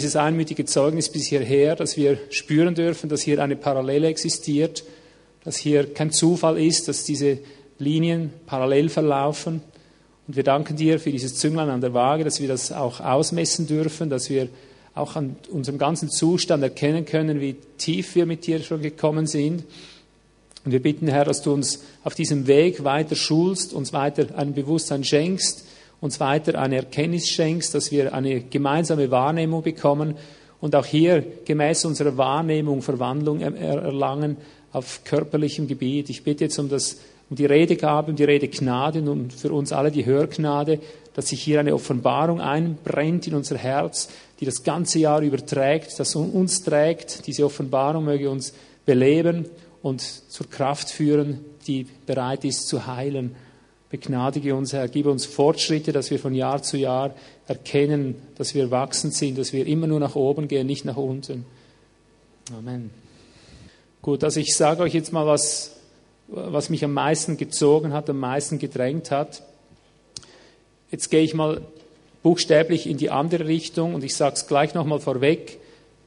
dieses einmütige Zeugnis bis hierher, dass wir spüren dürfen, dass hier eine Parallele existiert, dass hier kein Zufall ist, dass diese Linien parallel verlaufen. Und wir danken dir für dieses Zünglein an der Waage, dass wir das auch ausmessen dürfen, dass wir auch an unserem ganzen Zustand erkennen können, wie tief wir mit dir schon gekommen sind. Und wir bitten, Herr, dass du uns auf diesem Weg weiter schulst, uns weiter ein Bewusstsein schenkst, uns weiter eine Erkenntnis schenkst, dass wir eine gemeinsame Wahrnehmung bekommen und auch hier gemäß unserer Wahrnehmung Verwandlung erlangen auf körperlichem Gebiet. Ich bitte jetzt um, das, um die Redegabe, um die Redegnade und für uns alle die Hörgnade, dass sich hier eine Offenbarung einbrennt in unser Herz, die das ganze Jahr überträgt, das uns trägt. Diese Offenbarung möge uns beleben und zur Kraft führen, die bereit ist zu heilen. Begnadige uns, Herr, gib uns Fortschritte, dass wir von Jahr zu Jahr erkennen, dass wir wachsend sind, dass wir immer nur nach oben gehen, nicht nach unten. Amen. Gut, also ich sage euch jetzt mal, was, was mich am meisten gezogen hat, am meisten gedrängt hat. Jetzt gehe ich mal buchstäblich in die andere Richtung und ich sage es gleich nochmal vorweg.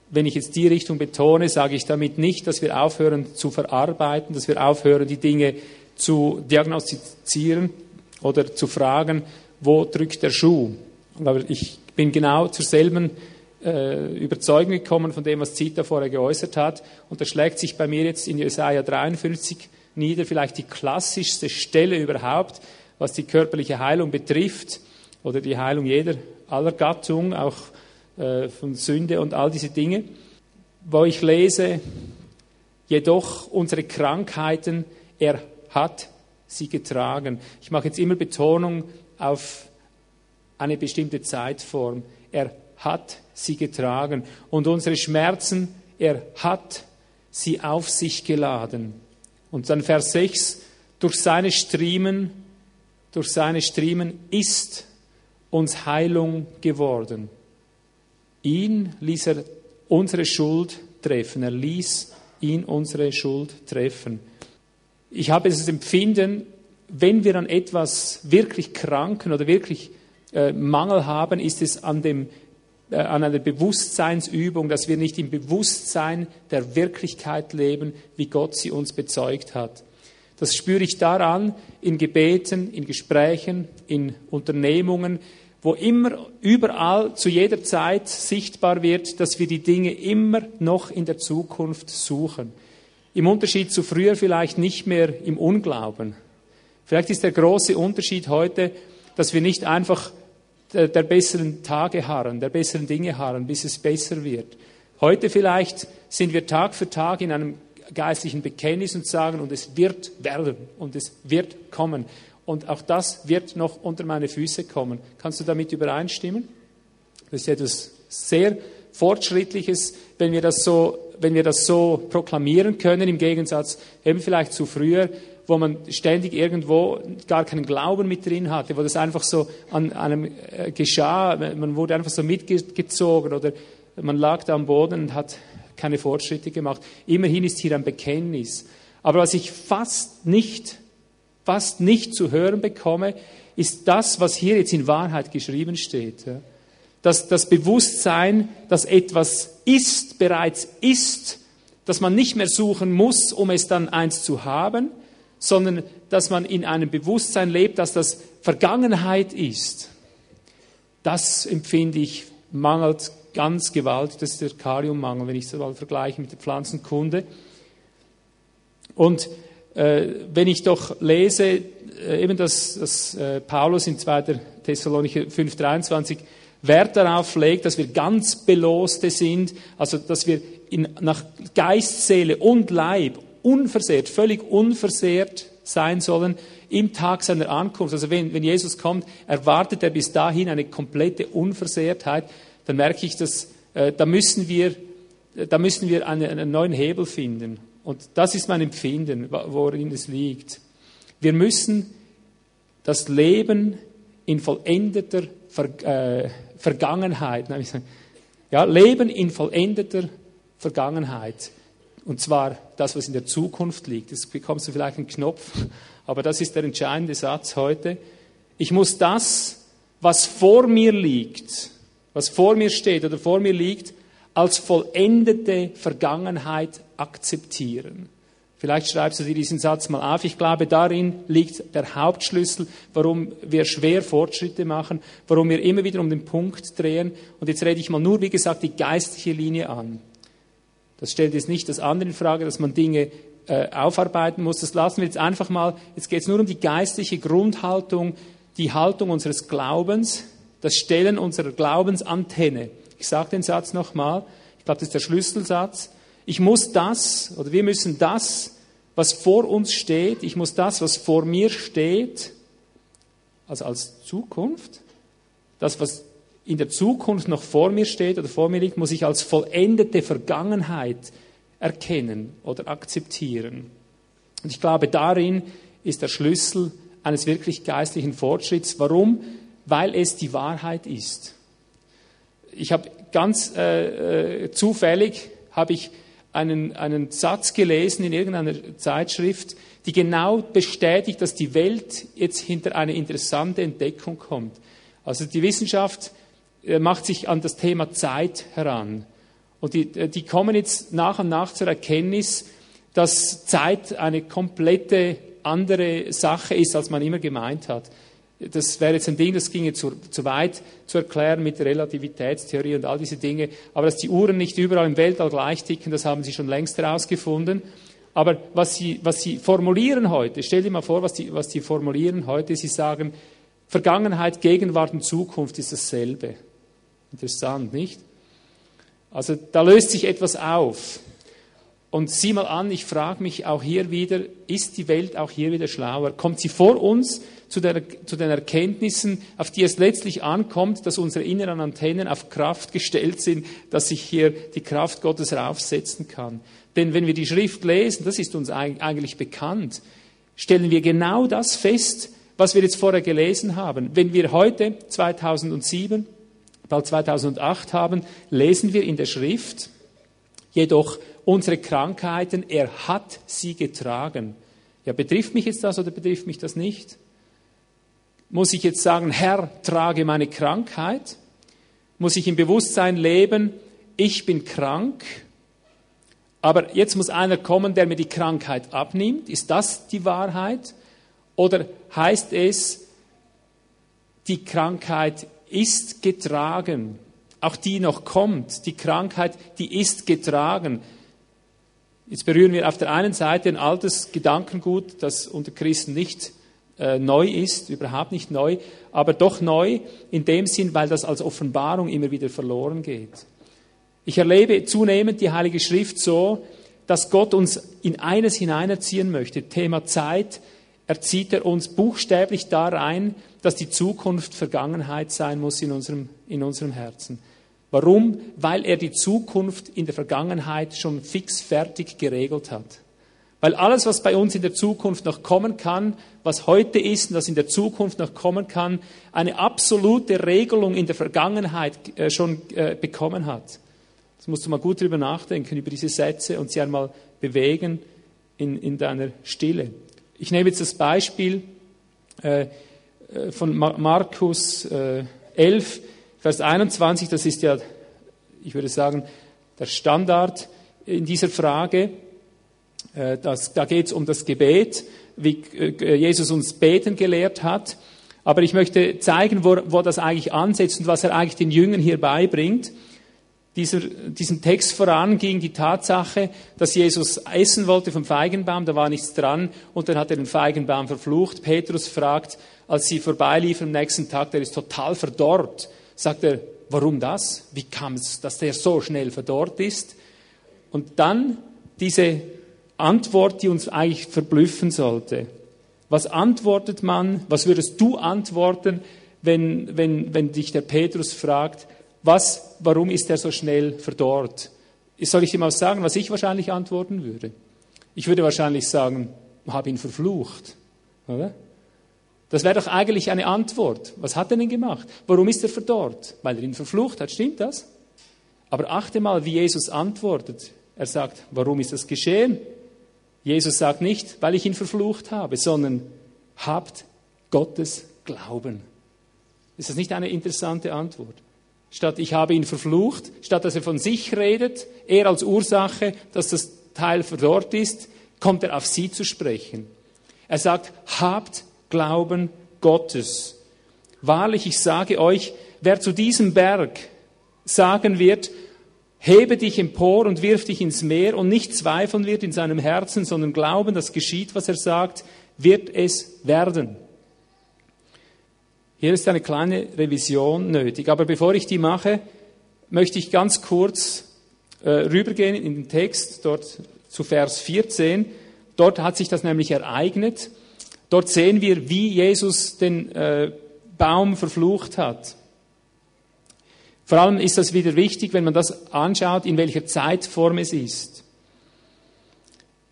Wenn ich jetzt die Richtung betone, sage ich damit nicht, dass wir aufhören zu verarbeiten, dass wir aufhören, die Dinge zu diagnostizieren oder zu fragen, wo drückt der Schuh. Aber ich bin genau zur selben äh, Überzeugung gekommen von dem, was Zita vorher geäußert hat. Und das schlägt sich bei mir jetzt in Jesaja 53 nieder, vielleicht die klassischste Stelle überhaupt, was die körperliche Heilung betrifft oder die Heilung jeder, aller Gattung, auch äh, von Sünde und all diese Dinge, wo ich lese, jedoch unsere Krankheiten, er hat sie getragen. Ich mache jetzt immer Betonung auf eine bestimmte Zeitform. Er hat sie getragen. Und unsere Schmerzen, er hat sie auf sich geladen. Und dann Vers 6, durch seine Striemen, durch seine Striemen ist uns Heilung geworden. Ihn ließ er unsere Schuld treffen. Er ließ ihn unsere Schuld treffen ich habe das Empfinden, wenn wir an etwas wirklich kranken oder wirklich äh, Mangel haben, ist es an, dem, äh, an einer Bewusstseinsübung, dass wir nicht im Bewusstsein der Wirklichkeit leben, wie Gott sie uns bezeugt hat. Das spüre ich daran in Gebeten, in Gesprächen, in Unternehmungen, wo immer, überall, zu jeder Zeit sichtbar wird, dass wir die Dinge immer noch in der Zukunft suchen. Im Unterschied zu früher vielleicht nicht mehr im Unglauben. Vielleicht ist der große Unterschied heute, dass wir nicht einfach der, der besseren Tage harren, der besseren Dinge harren, bis es besser wird. Heute vielleicht sind wir Tag für Tag in einem geistlichen Bekenntnis und sagen, und es wird werden und es wird kommen. Und auch das wird noch unter meine Füße kommen. Kannst du damit übereinstimmen? Das ist etwas sehr Fortschrittliches, wenn wir das so wenn wir das so proklamieren können, im Gegensatz eben vielleicht zu früher, wo man ständig irgendwo gar keinen Glauben mit drin hatte, wo das einfach so an einem äh, geschah, man wurde einfach so mitgezogen oder man lag da am Boden und hat keine Fortschritte gemacht. Immerhin ist hier ein Bekenntnis. Aber was ich fast nicht, fast nicht zu hören bekomme, ist das, was hier jetzt in Wahrheit geschrieben steht. Dass das Bewusstsein, dass etwas ist, bereits ist, dass man nicht mehr suchen muss, um es dann eins zu haben, sondern dass man in einem Bewusstsein lebt, dass das Vergangenheit ist. Das empfinde ich mangelt ganz gewaltig. Das ist der Kaliummangel, wenn ich es mal vergleiche mit der Pflanzenkunde. Und äh, wenn ich doch lese, äh, eben das, das äh, Paulus in 2. Thessalonicher 5,23 Wert darauf legt, dass wir ganz Beloste sind, also dass wir in, nach Geist, Seele und Leib unversehrt, völlig unversehrt sein sollen im Tag seiner Ankunft. Also wenn, wenn Jesus kommt, erwartet er bis dahin eine komplette Unversehrtheit. Dann merke ich, dass äh, da müssen wir, da müssen wir einen, einen neuen Hebel finden. Und das ist mein Empfinden, worin es liegt. Wir müssen das Leben in vollendeter Ver, äh, Vergangenheit. Ja, Leben in vollendeter Vergangenheit. Und zwar das, was in der Zukunft liegt. Jetzt bekommst du vielleicht einen Knopf, aber das ist der entscheidende Satz heute. Ich muss das, was vor mir liegt, was vor mir steht oder vor mir liegt, als vollendete Vergangenheit akzeptieren. Vielleicht schreibst du dir diesen Satz mal auf. Ich glaube, darin liegt der Hauptschlüssel, warum wir schwer Fortschritte machen, warum wir immer wieder um den Punkt drehen. Und jetzt rede ich mal nur, wie gesagt, die geistliche Linie an. Das stellt jetzt nicht das andere in Frage, dass man Dinge äh, aufarbeiten muss. Das lassen wir jetzt einfach mal. Jetzt geht es nur um die geistliche Grundhaltung, die Haltung unseres Glaubens, das Stellen unserer Glaubensantenne. Ich sage den Satz nochmal. Ich glaube, das ist der Schlüsselsatz. Ich muss das, oder wir müssen das, was vor uns steht, ich muss das, was vor mir steht, also als Zukunft, das, was in der Zukunft noch vor mir steht oder vor mir liegt, muss ich als vollendete Vergangenheit erkennen oder akzeptieren. Und ich glaube, darin ist der Schlüssel eines wirklich geistlichen Fortschritts. Warum? Weil es die Wahrheit ist. Ich habe ganz äh, äh zufällig habe ich einen, einen Satz gelesen in irgendeiner Zeitschrift, die genau bestätigt, dass die Welt jetzt hinter eine interessante Entdeckung kommt. Also die Wissenschaft äh, macht sich an das Thema Zeit heran. Und die, äh, die kommen jetzt nach und nach zur Erkenntnis, dass Zeit eine komplette andere Sache ist, als man immer gemeint hat das wäre jetzt ein Ding, das ginge zu, zu weit zu erklären mit Relativitätstheorie und all diese Dinge. Aber dass die Uhren nicht überall im Weltall gleich ticken, das haben sie schon längst herausgefunden. Aber was sie, was sie formulieren heute, stell dir mal vor, was die, was die formulieren heute, sie sagen, Vergangenheit, Gegenwart und Zukunft ist dasselbe. Interessant, nicht? Also da löst sich etwas auf. Und sieh mal an, ich frage mich auch hier wieder, ist die Welt auch hier wieder schlauer? Kommt sie vor uns zu, der, zu den Erkenntnissen, auf die es letztlich ankommt, dass unsere inneren Antennen auf Kraft gestellt sind, dass sich hier die Kraft Gottes raufsetzen kann? Denn wenn wir die Schrift lesen, das ist uns eigentlich bekannt, stellen wir genau das fest, was wir jetzt vorher gelesen haben. Wenn wir heute 2007, bald 2008 haben, lesen wir in der Schrift, jedoch unsere Krankheiten, er hat sie getragen. Ja, betrifft mich jetzt das oder betrifft mich das nicht? Muss ich jetzt sagen, Herr, trage meine Krankheit? Muss ich im Bewusstsein leben, ich bin krank? Aber jetzt muss einer kommen, der mir die Krankheit abnimmt. Ist das die Wahrheit? Oder heißt es, die Krankheit ist getragen? Auch die noch kommt, die Krankheit, die ist getragen. Jetzt berühren wir auf der einen Seite ein altes Gedankengut, das unter Christen nicht äh, neu ist, überhaupt nicht neu, aber doch neu in dem Sinn, weil das als Offenbarung immer wieder verloren geht. Ich erlebe zunehmend die Heilige Schrift so, dass Gott uns in eines hineinerziehen möchte. Thema Zeit erzieht er uns buchstäblich da rein, dass die Zukunft Vergangenheit sein muss in unserem, in unserem Herzen. Warum? Weil er die Zukunft in der Vergangenheit schon fix fertig geregelt hat. Weil alles, was bei uns in der Zukunft noch kommen kann, was heute ist und was in der Zukunft noch kommen kann, eine absolute Regelung in der Vergangenheit äh, schon äh, bekommen hat. Das musst du mal gut drüber nachdenken, über diese Sätze und sie einmal bewegen in, in deiner Stille. Ich nehme jetzt das Beispiel äh, von Markus 11, Vers 21, das ist ja, ich würde sagen, der Standard in dieser Frage. Äh, das, da geht es um das Gebet, wie äh, Jesus uns beten gelehrt hat. Aber ich möchte zeigen, wo, wo das eigentlich ansetzt und was er eigentlich den Jüngern hier beibringt. Dieser, diesem Text voran ging die Tatsache, dass Jesus essen wollte vom Feigenbaum, da war nichts dran und dann hat er den Feigenbaum verflucht. Petrus fragt, als sie vorbeiliefen am nächsten Tag, der ist total verdorrt sagt er, warum das? Wie kam es, dass der so schnell verdorrt ist? Und dann diese Antwort, die uns eigentlich verblüffen sollte. Was antwortet man, was würdest du antworten, wenn, wenn, wenn dich der Petrus fragt, was, warum ist er so schnell verdorrt? Soll ich ihm auch sagen, was ich wahrscheinlich antworten würde? Ich würde wahrscheinlich sagen, habe ihn verflucht. Oder? Das wäre doch eigentlich eine Antwort. Was hat er denn gemacht? Warum ist er verdorrt? Weil er ihn verflucht hat, stimmt das? Aber achte mal, wie Jesus antwortet. Er sagt, warum ist das geschehen? Jesus sagt nicht, weil ich ihn verflucht habe, sondern habt Gottes Glauben. Ist das nicht eine interessante Antwort? statt ich habe ihn verflucht, statt dass er von sich redet, er als Ursache, dass das Teil verdorrt ist, kommt er auf sie zu sprechen. Er sagt, habt Glauben Gottes. Wahrlich, ich sage euch, wer zu diesem Berg sagen wird, hebe dich empor und wirf dich ins Meer und nicht zweifeln wird in seinem Herzen, sondern glauben, dass geschieht, was er sagt, wird es werden. Hier ist eine kleine Revision nötig. Aber bevor ich die mache, möchte ich ganz kurz äh, rübergehen in den Text, dort zu Vers 14. Dort hat sich das nämlich ereignet. Dort sehen wir, wie Jesus den äh, Baum verflucht hat. Vor allem ist das wieder wichtig, wenn man das anschaut, in welcher Zeitform es ist.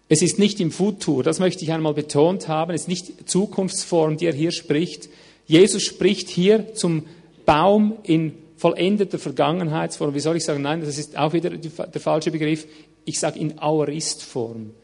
Es ist nicht im Futur, das möchte ich einmal betont haben, es ist nicht Zukunftsform, die er hier spricht. Jesus spricht hier zum Baum in vollendeter Vergangenheitsform. Wie soll ich sagen? Nein, das ist auch wieder der falsche Begriff. Ich sage in Aoristform.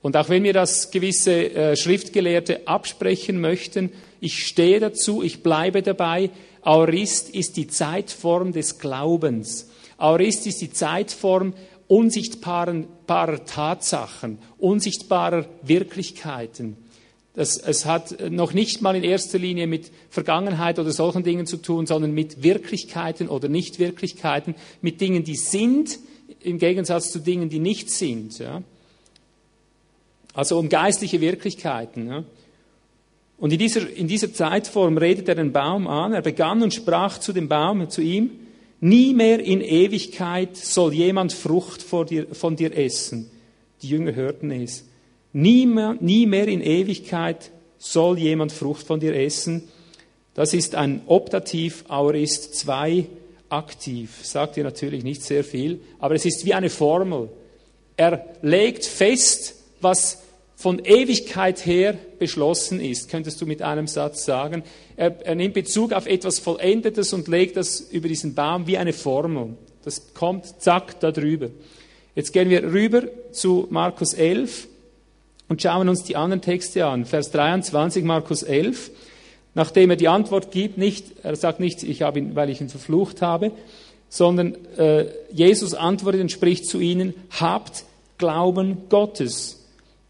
Und auch wenn mir das gewisse äh, Schriftgelehrte absprechen möchten, ich stehe dazu, ich bleibe dabei. Aorist ist die Zeitform des Glaubens. Aorist ist die Zeitform unsichtbarer Tatsachen, unsichtbarer Wirklichkeiten. Das, es hat noch nicht mal in erster Linie mit Vergangenheit oder solchen Dingen zu tun, sondern mit Wirklichkeiten oder Nichtwirklichkeiten, mit Dingen, die sind, im Gegensatz zu Dingen, die nicht sind. Ja. Also um geistliche Wirklichkeiten. Ja. Und in dieser, in dieser Zeitform redet er den Baum an. Er begann und sprach zu dem Baum, zu ihm, nie mehr in Ewigkeit soll jemand Frucht dir, von dir essen. Die Jünger hörten es. Nie mehr, nie mehr in Ewigkeit soll jemand Frucht von dir essen. Das ist ein Optativ, Aorist 2 aktiv. Sagt dir natürlich nicht sehr viel, aber es ist wie eine Formel. Er legt fest, was von Ewigkeit her beschlossen ist, könntest du mit einem Satz sagen. Er, er, nimmt Bezug auf etwas Vollendetes und legt das über diesen Baum wie eine Formel. Das kommt zack da drüber. Jetzt gehen wir rüber zu Markus 11 und schauen uns die anderen Texte an. Vers 23, Markus 11. Nachdem er die Antwort gibt, nicht, er sagt nicht, ich habe ihn, weil ich ihn verflucht habe, sondern äh, Jesus antwortet und spricht zu ihnen, habt Glauben Gottes.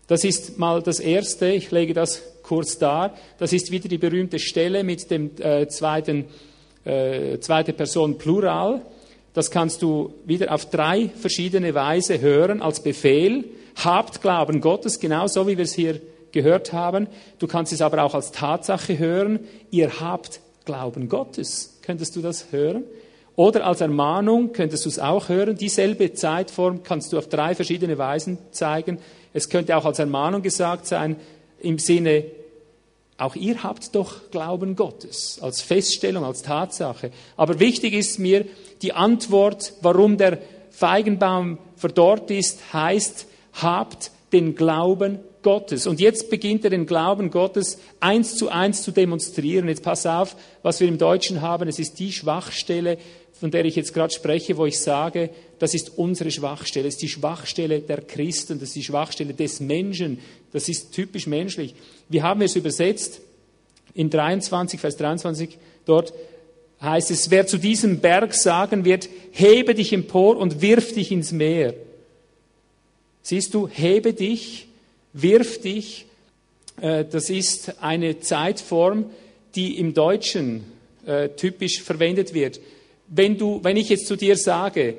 Das ist mal das Erste, ich lege das kurz dar. Das ist wieder die berühmte Stelle mit dem äh, zweiten, äh, zweite Person Plural. Das kannst du wieder auf drei verschiedene Weise hören als Befehl. Habt Glauben Gottes, genauso wie wir es hier gehört haben. Du kannst es aber auch als Tatsache hören. Ihr habt Glauben Gottes. Könntest du das hören? Oder als Ermahnung könntest du es auch hören. Dieselbe Zeitform kannst du auf drei verschiedene Weisen zeigen. Es könnte auch als Ermahnung gesagt sein, im Sinne, auch ihr habt doch Glauben Gottes, als Feststellung, als Tatsache. Aber wichtig ist mir die Antwort, warum der Feigenbaum verdorrt ist, heißt, habt den Glauben Gottes. Und jetzt beginnt er den Glauben Gottes eins zu eins zu demonstrieren. Jetzt pass auf, was wir im Deutschen haben. Es ist die Schwachstelle, von der ich jetzt gerade spreche, wo ich sage, das ist unsere Schwachstelle, das ist die Schwachstelle der Christen, das ist die Schwachstelle des Menschen, das ist typisch menschlich. Wie haben wir es übersetzt? In 23, Vers 23, dort heißt es, wer zu diesem Berg sagen wird, hebe dich empor und wirf dich ins Meer. Siehst du, hebe dich, wirf dich, äh, das ist eine Zeitform, die im Deutschen äh, typisch verwendet wird wenn, du, wenn ich jetzt zu dir sage,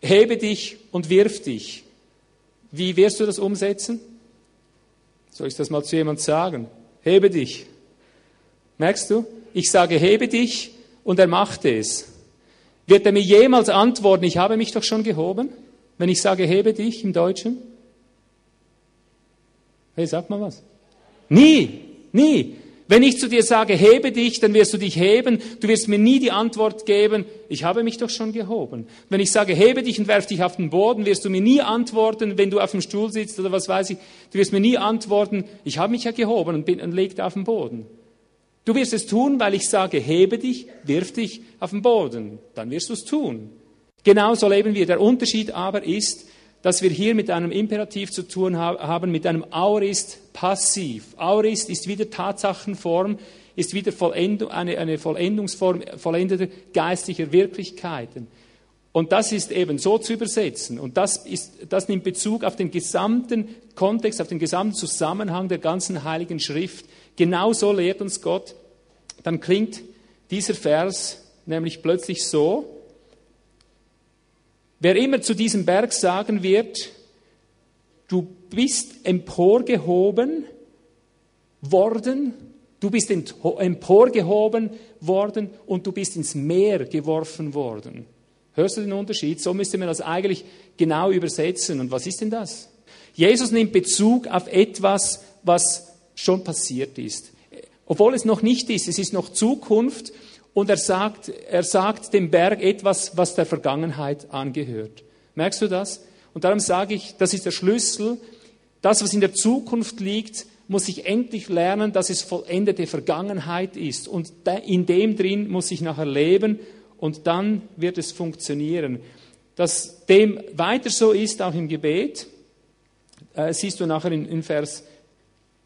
hebe dich und wirf dich, wie wirst du das umsetzen? Soll ich das mal zu jemand sagen? Hebe dich. Merkst du? Ich sage, hebe dich und er macht es. Wird er mir jemals antworten, ich habe mich doch schon gehoben? Wenn ich sage, hebe dich im Deutschen? Hey, sag mal was. Nie, nie. Wenn ich zu dir sage, hebe dich, dann wirst du dich heben. Du wirst mir nie die Antwort geben, ich habe mich doch schon gehoben. Wenn ich sage, hebe dich und werf dich auf den Boden, wirst du mir nie antworten, wenn du auf dem Stuhl sitzt oder was weiß ich. Du wirst mir nie antworten, ich habe mich ja gehoben und bin und legt auf den Boden. Du wirst es tun, weil ich sage, hebe dich, wirf dich auf den Boden. Dann wirst du es tun. Genauso leben wir. Der Unterschied aber ist, dass wir hier mit einem Imperativ zu tun haben, mit einem Aurist passiv. Aurist ist wieder Tatsachenform. ist wieder Vollendung, eine, eine Vollendungsform vollendeter geistlicher Wirklichkeiten. Und das ist eben so zu übersetzen. Und das, ist, das nimmt Bezug auf den gesamten Kontext, auf den gesamten Zusammenhang der ganzen Heiligen Schrift. Genau so lehrt uns Gott. Dann klingt dieser Vers nämlich plötzlich so, wer immer zu diesem Berg sagen wird, du bist emporgehoben worden, du bist emporgehoben worden und du bist ins Meer geworfen worden. Hörst du den Unterschied? So müsste man das eigentlich genau übersetzen. Und was ist denn das? Jesus nimmt Bezug auf etwas, was schon passiert ist. Obwohl es noch nicht ist, es ist noch Zukunft und er sagt, er sagt dem Berg etwas, was der Vergangenheit angehört. Merkst du das? Und darum sage ich, das ist der Schlüssel. Das, was in der Zukunft liegt, muss ich endlich lernen, dass es vollendete Vergangenheit ist. Und in dem drin muss ich nachher leben und dann wird es funktionieren. Dass dem weiter so ist, auch im Gebet, äh, siehst du nachher in, in Vers,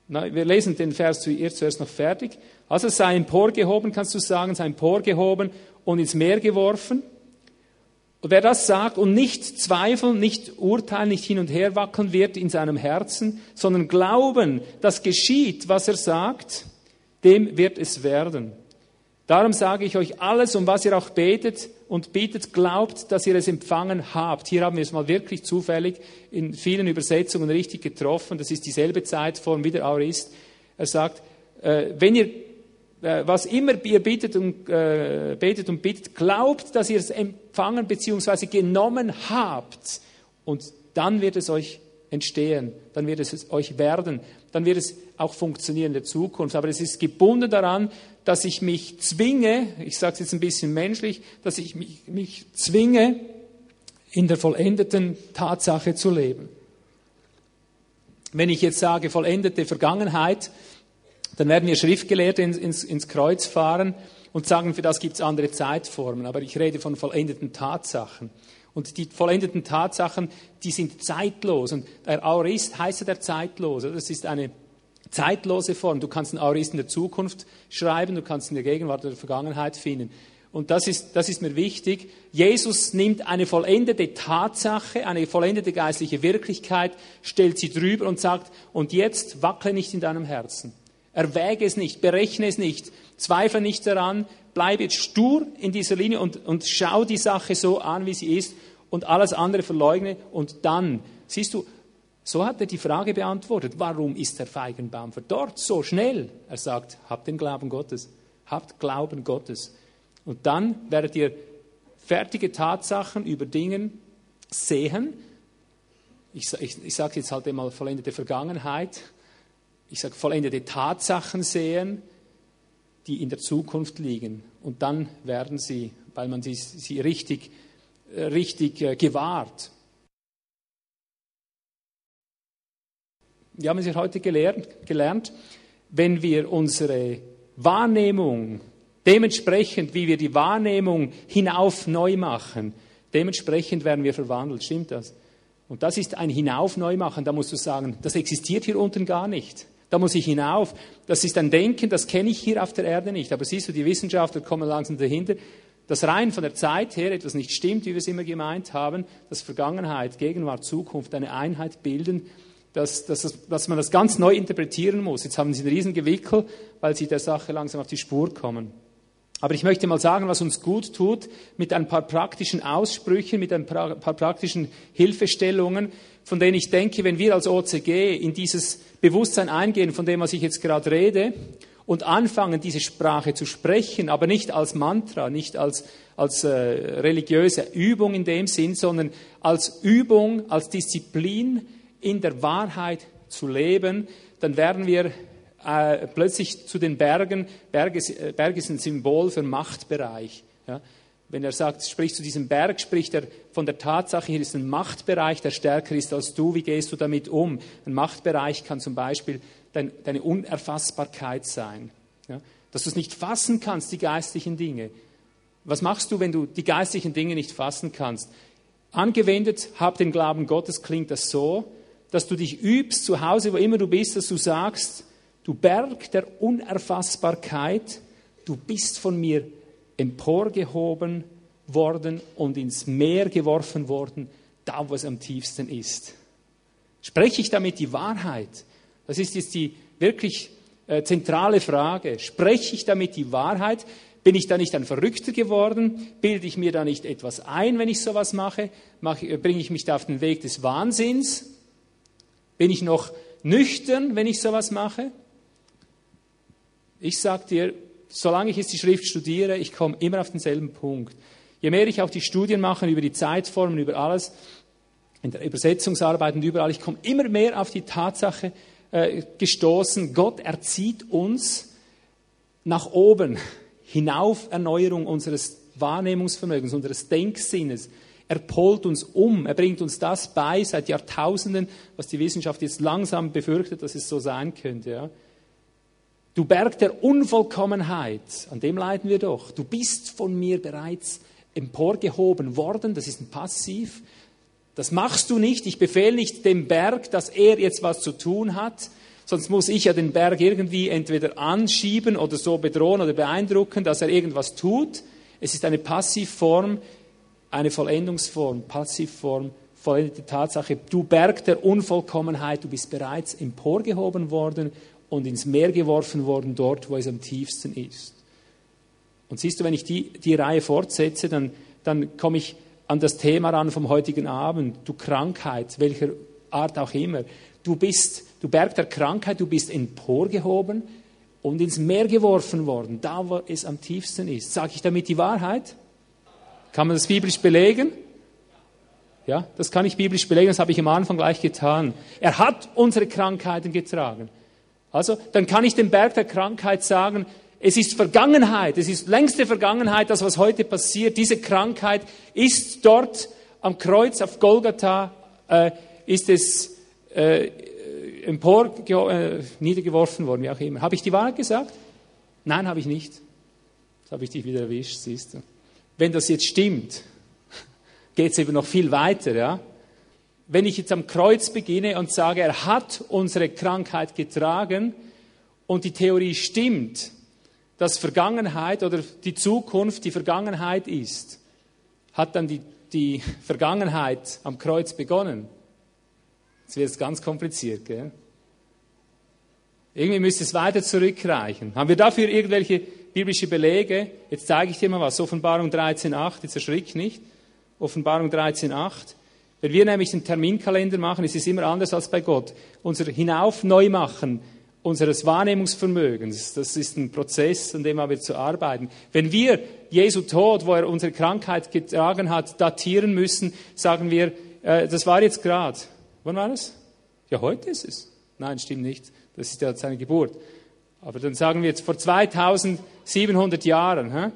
na, wir lesen den Vers zuerst noch fertig. Also sei emporgehoben, kannst du sagen, sei emporgehoben und ins Meer geworfen. Und wer das sagt und nicht zweifeln, nicht urteilen, nicht hin und her wackeln wird in seinem Herzen, sondern glauben, dass geschieht, was er sagt, dem wird es werden. Darum sage ich euch alles, um was ihr auch betet und bittet, glaubt, dass ihr es empfangen habt. Hier haben wir es mal wirklich zufällig in vielen Übersetzungen richtig getroffen. Das ist dieselbe Zeitform wie der Aurist. Er sagt, äh, wenn ihr äh, was immer ihr bittet und, äh, betet und bittet, glaubt, dass ihr es empfangen bzw. genommen habt. Und dann wird es euch entstehen, dann wird es euch werden, dann wird es auch funktionieren in der Zukunft. Aber es ist gebunden daran, dass ich mich zwinge, ich sage es jetzt ein bisschen menschlich, dass ich mich, mich zwinge, in der vollendeten Tatsache zu leben. Wenn ich jetzt sage vollendete Vergangenheit, dann werden wir Schriftgelehrte ins, ins, ins Kreuz fahren und sagen, für das gibt es andere Zeitformen. Aber ich rede von vollendeten Tatsachen. Und die vollendeten Tatsachen, die sind zeitlos. Und der Aurist heißt ja der Zeitlose. Das ist eine zeitlose Form. Du kannst einen Aurist in der Zukunft schreiben, du kannst in der Gegenwart oder der Vergangenheit finden. Und das ist, das ist mir wichtig. Jesus nimmt eine vollendete Tatsache, eine vollendete geistliche Wirklichkeit, stellt sie drüber und sagt, und jetzt wackle nicht in deinem Herzen. Erwäge es nicht, berechne es nicht, zweifle nicht daran, bleib jetzt stur in dieser Linie und, und schau die Sache so an, wie sie ist und alles andere verleugne und dann, siehst du, so hat er die Frage beantwortet, warum ist der Feigenbaum verdorrt so schnell? Er sagt, habt den Glauben Gottes, habt Glauben Gottes. Und dann werdet ihr fertige Tatsachen über Dinge sehen. Ich, ich, ich sage jetzt halt einmal vollendete Vergangenheit. Ich sage vollendete Tatsachen sehen, die in der Zukunft liegen. Und dann werden sie, weil man sie, sie richtig, äh, richtig äh, gewahrt. Wir haben es ja heute gelernt, gelernt, wenn wir unsere Wahrnehmung dementsprechend, wie wir die Wahrnehmung hinauf neu machen, dementsprechend werden wir verwandelt. Stimmt das? Und das ist ein Hinauf neu machen. Da musst du sagen, das existiert hier unten gar nicht. Da muss ich hinauf. Das ist ein Denken, das kenne ich hier auf der Erde nicht. Aber siehst du, die Wissenschaftler kommen langsam dahinter, dass rein von der Zeit her etwas nicht stimmt, wie wir es immer gemeint haben, dass Vergangenheit, Gegenwart, Zukunft eine Einheit bilden dass, dass, dass man das ganz neu interpretieren muss. Jetzt haben sie einen riesen Gewickel, weil sie der Sache langsam auf die Spur kommen. Aber ich möchte mal sagen, was uns gut tut, mit ein paar praktischen Aussprüchen, mit ein paar, praktischen Hilfestellungen, von denen ich denke, wenn wir als OCG in dieses Bewusstsein eingehen, von dem, was ich jetzt gerade rede, und anfangen, diese Sprache zu sprechen, aber nicht als Mantra, nicht als, als äh, religiöse Übung in dem Sinn, sondern als Übung, als Disziplin, in der Wahrheit zu leben, dann werden wir äh, plötzlich zu den Bergen, Berge, äh, Berge ist ein Symbol für Machtbereich. Ja. Wenn er sagt, spricht zu diesem Berg, spricht er von der Tatsache, hier ist ein Machtbereich, der stärker ist als du. Wie gehst du damit um? Ein Machtbereich kann zum Beispiel dein, deine Unerfassbarkeit sein. Ja. Dass du es nicht fassen kannst, die geistlichen Dinge. Was machst du, wenn du die geistlichen Dinge nicht fassen kannst? Angewendet, hab den Glauben Gottes, klingt das so, dass du dich übst zu Hause, wo immer du bist, dass du sagst, du Berg der Unerfassbarkeit, du bist von mir emporgehoben worden und ins Meer geworfen worden, da wo es am tiefsten ist. Spreche ich damit die Wahrheit? Das ist jetzt die wirklich äh, zentrale Frage. Spreche ich damit die Wahrheit? Bin ich da nicht ein Verrückter geworden? Bilde ich mir da nicht etwas ein, wenn ich sowas mache? mache äh, bringe ich mich da auf den Weg des Wahnsinns? Bin ich noch nüchtern, wenn ich sowas mache? Ich sage dir, solange ich jetzt die Schrift studiere, ich komme immer auf denselben Punkt. Je mehr ich auch die Studien mache über die Zeitformen, über alles, in der Übersetzungsarbeit und überall, ich komme immer mehr auf die Tatsache äh, gestoßen, Gott erzieht uns nach oben, hinauf Erneuerung unseres Wahrnehmungsvermögens, unseres Denksinnes. Er polt uns um, er bringt uns das bei seit Jahrtausenden, was die Wissenschaft jetzt langsam befürchtet, dass es so sein könnte. Ja. Du Berg der Unvollkommenheit, an dem leiden wir doch. Du bist von mir bereits emporgehoben worden, das ist ein Passiv. Das machst du nicht. Ich befehle nicht dem Berg, dass er jetzt was zu tun hat. Sonst muss ich ja den Berg irgendwie entweder anschieben oder so bedrohen oder beeindrucken, dass er irgendwas tut. Es ist eine Passivform, eine Vollendungsform, Passivform, vollendete Tatsache. Du Berg der Unvollkommenheit, du bist bereits emporgehoben worden und ins Meer geworfen worden, dort, wo es am tiefsten ist. Und siehst du, wenn ich die, die Reihe fortsetze, dann, dann komme ich an das Thema ran vom heutigen Abend. Du Krankheit, welcher Art auch immer. Du bist, du Berg der Krankheit, du bist emporgehoben und ins Meer geworfen worden, da wo es am tiefsten ist. Sage ich damit die Wahrheit? Kann man das biblisch belegen? Ja, das kann ich biblisch belegen, das habe ich am Anfang gleich getan. Er hat unsere Krankheiten getragen. Also, dann kann ich dem Berg der Krankheit sagen, es ist Vergangenheit, es ist längste Vergangenheit, das, was heute passiert. Diese Krankheit ist dort am Kreuz auf Golgatha, äh, ist es äh, empor, äh, niedergeworfen worden, wie auch immer. Habe ich die Wahrheit gesagt? Nein, habe ich nicht. Das habe ich dich wieder erwischt, siehst du. Wenn das jetzt stimmt, geht es eben noch viel weiter, ja. Wenn ich jetzt am Kreuz beginne und sage, er hat unsere Krankheit getragen und die Theorie stimmt, dass Vergangenheit oder die Zukunft die Vergangenheit ist, hat dann die, die Vergangenheit am Kreuz begonnen. Jetzt wird es ganz kompliziert, gell? Irgendwie müsste es weiter zurückreichen. Haben wir dafür irgendwelche biblische Belege? Jetzt zeige ich dir mal was. Offenbarung 13.8, jetzt erschrick nicht. Offenbarung 13.8. Wenn wir nämlich den Terminkalender machen, ist es immer anders als bei Gott. Unser Hinauf neu machen unseres Wahrnehmungsvermögens. Das ist ein Prozess, an dem haben wir zu arbeiten. Wenn wir Jesu Tod, wo er unsere Krankheit getragen hat, datieren müssen, sagen wir, äh, das war jetzt gerade. Wann war das? Ja, heute ist es. Nein, stimmt nicht. Das ist ja seine Geburt. Aber dann sagen wir jetzt vor 2700 Jahren. Hä?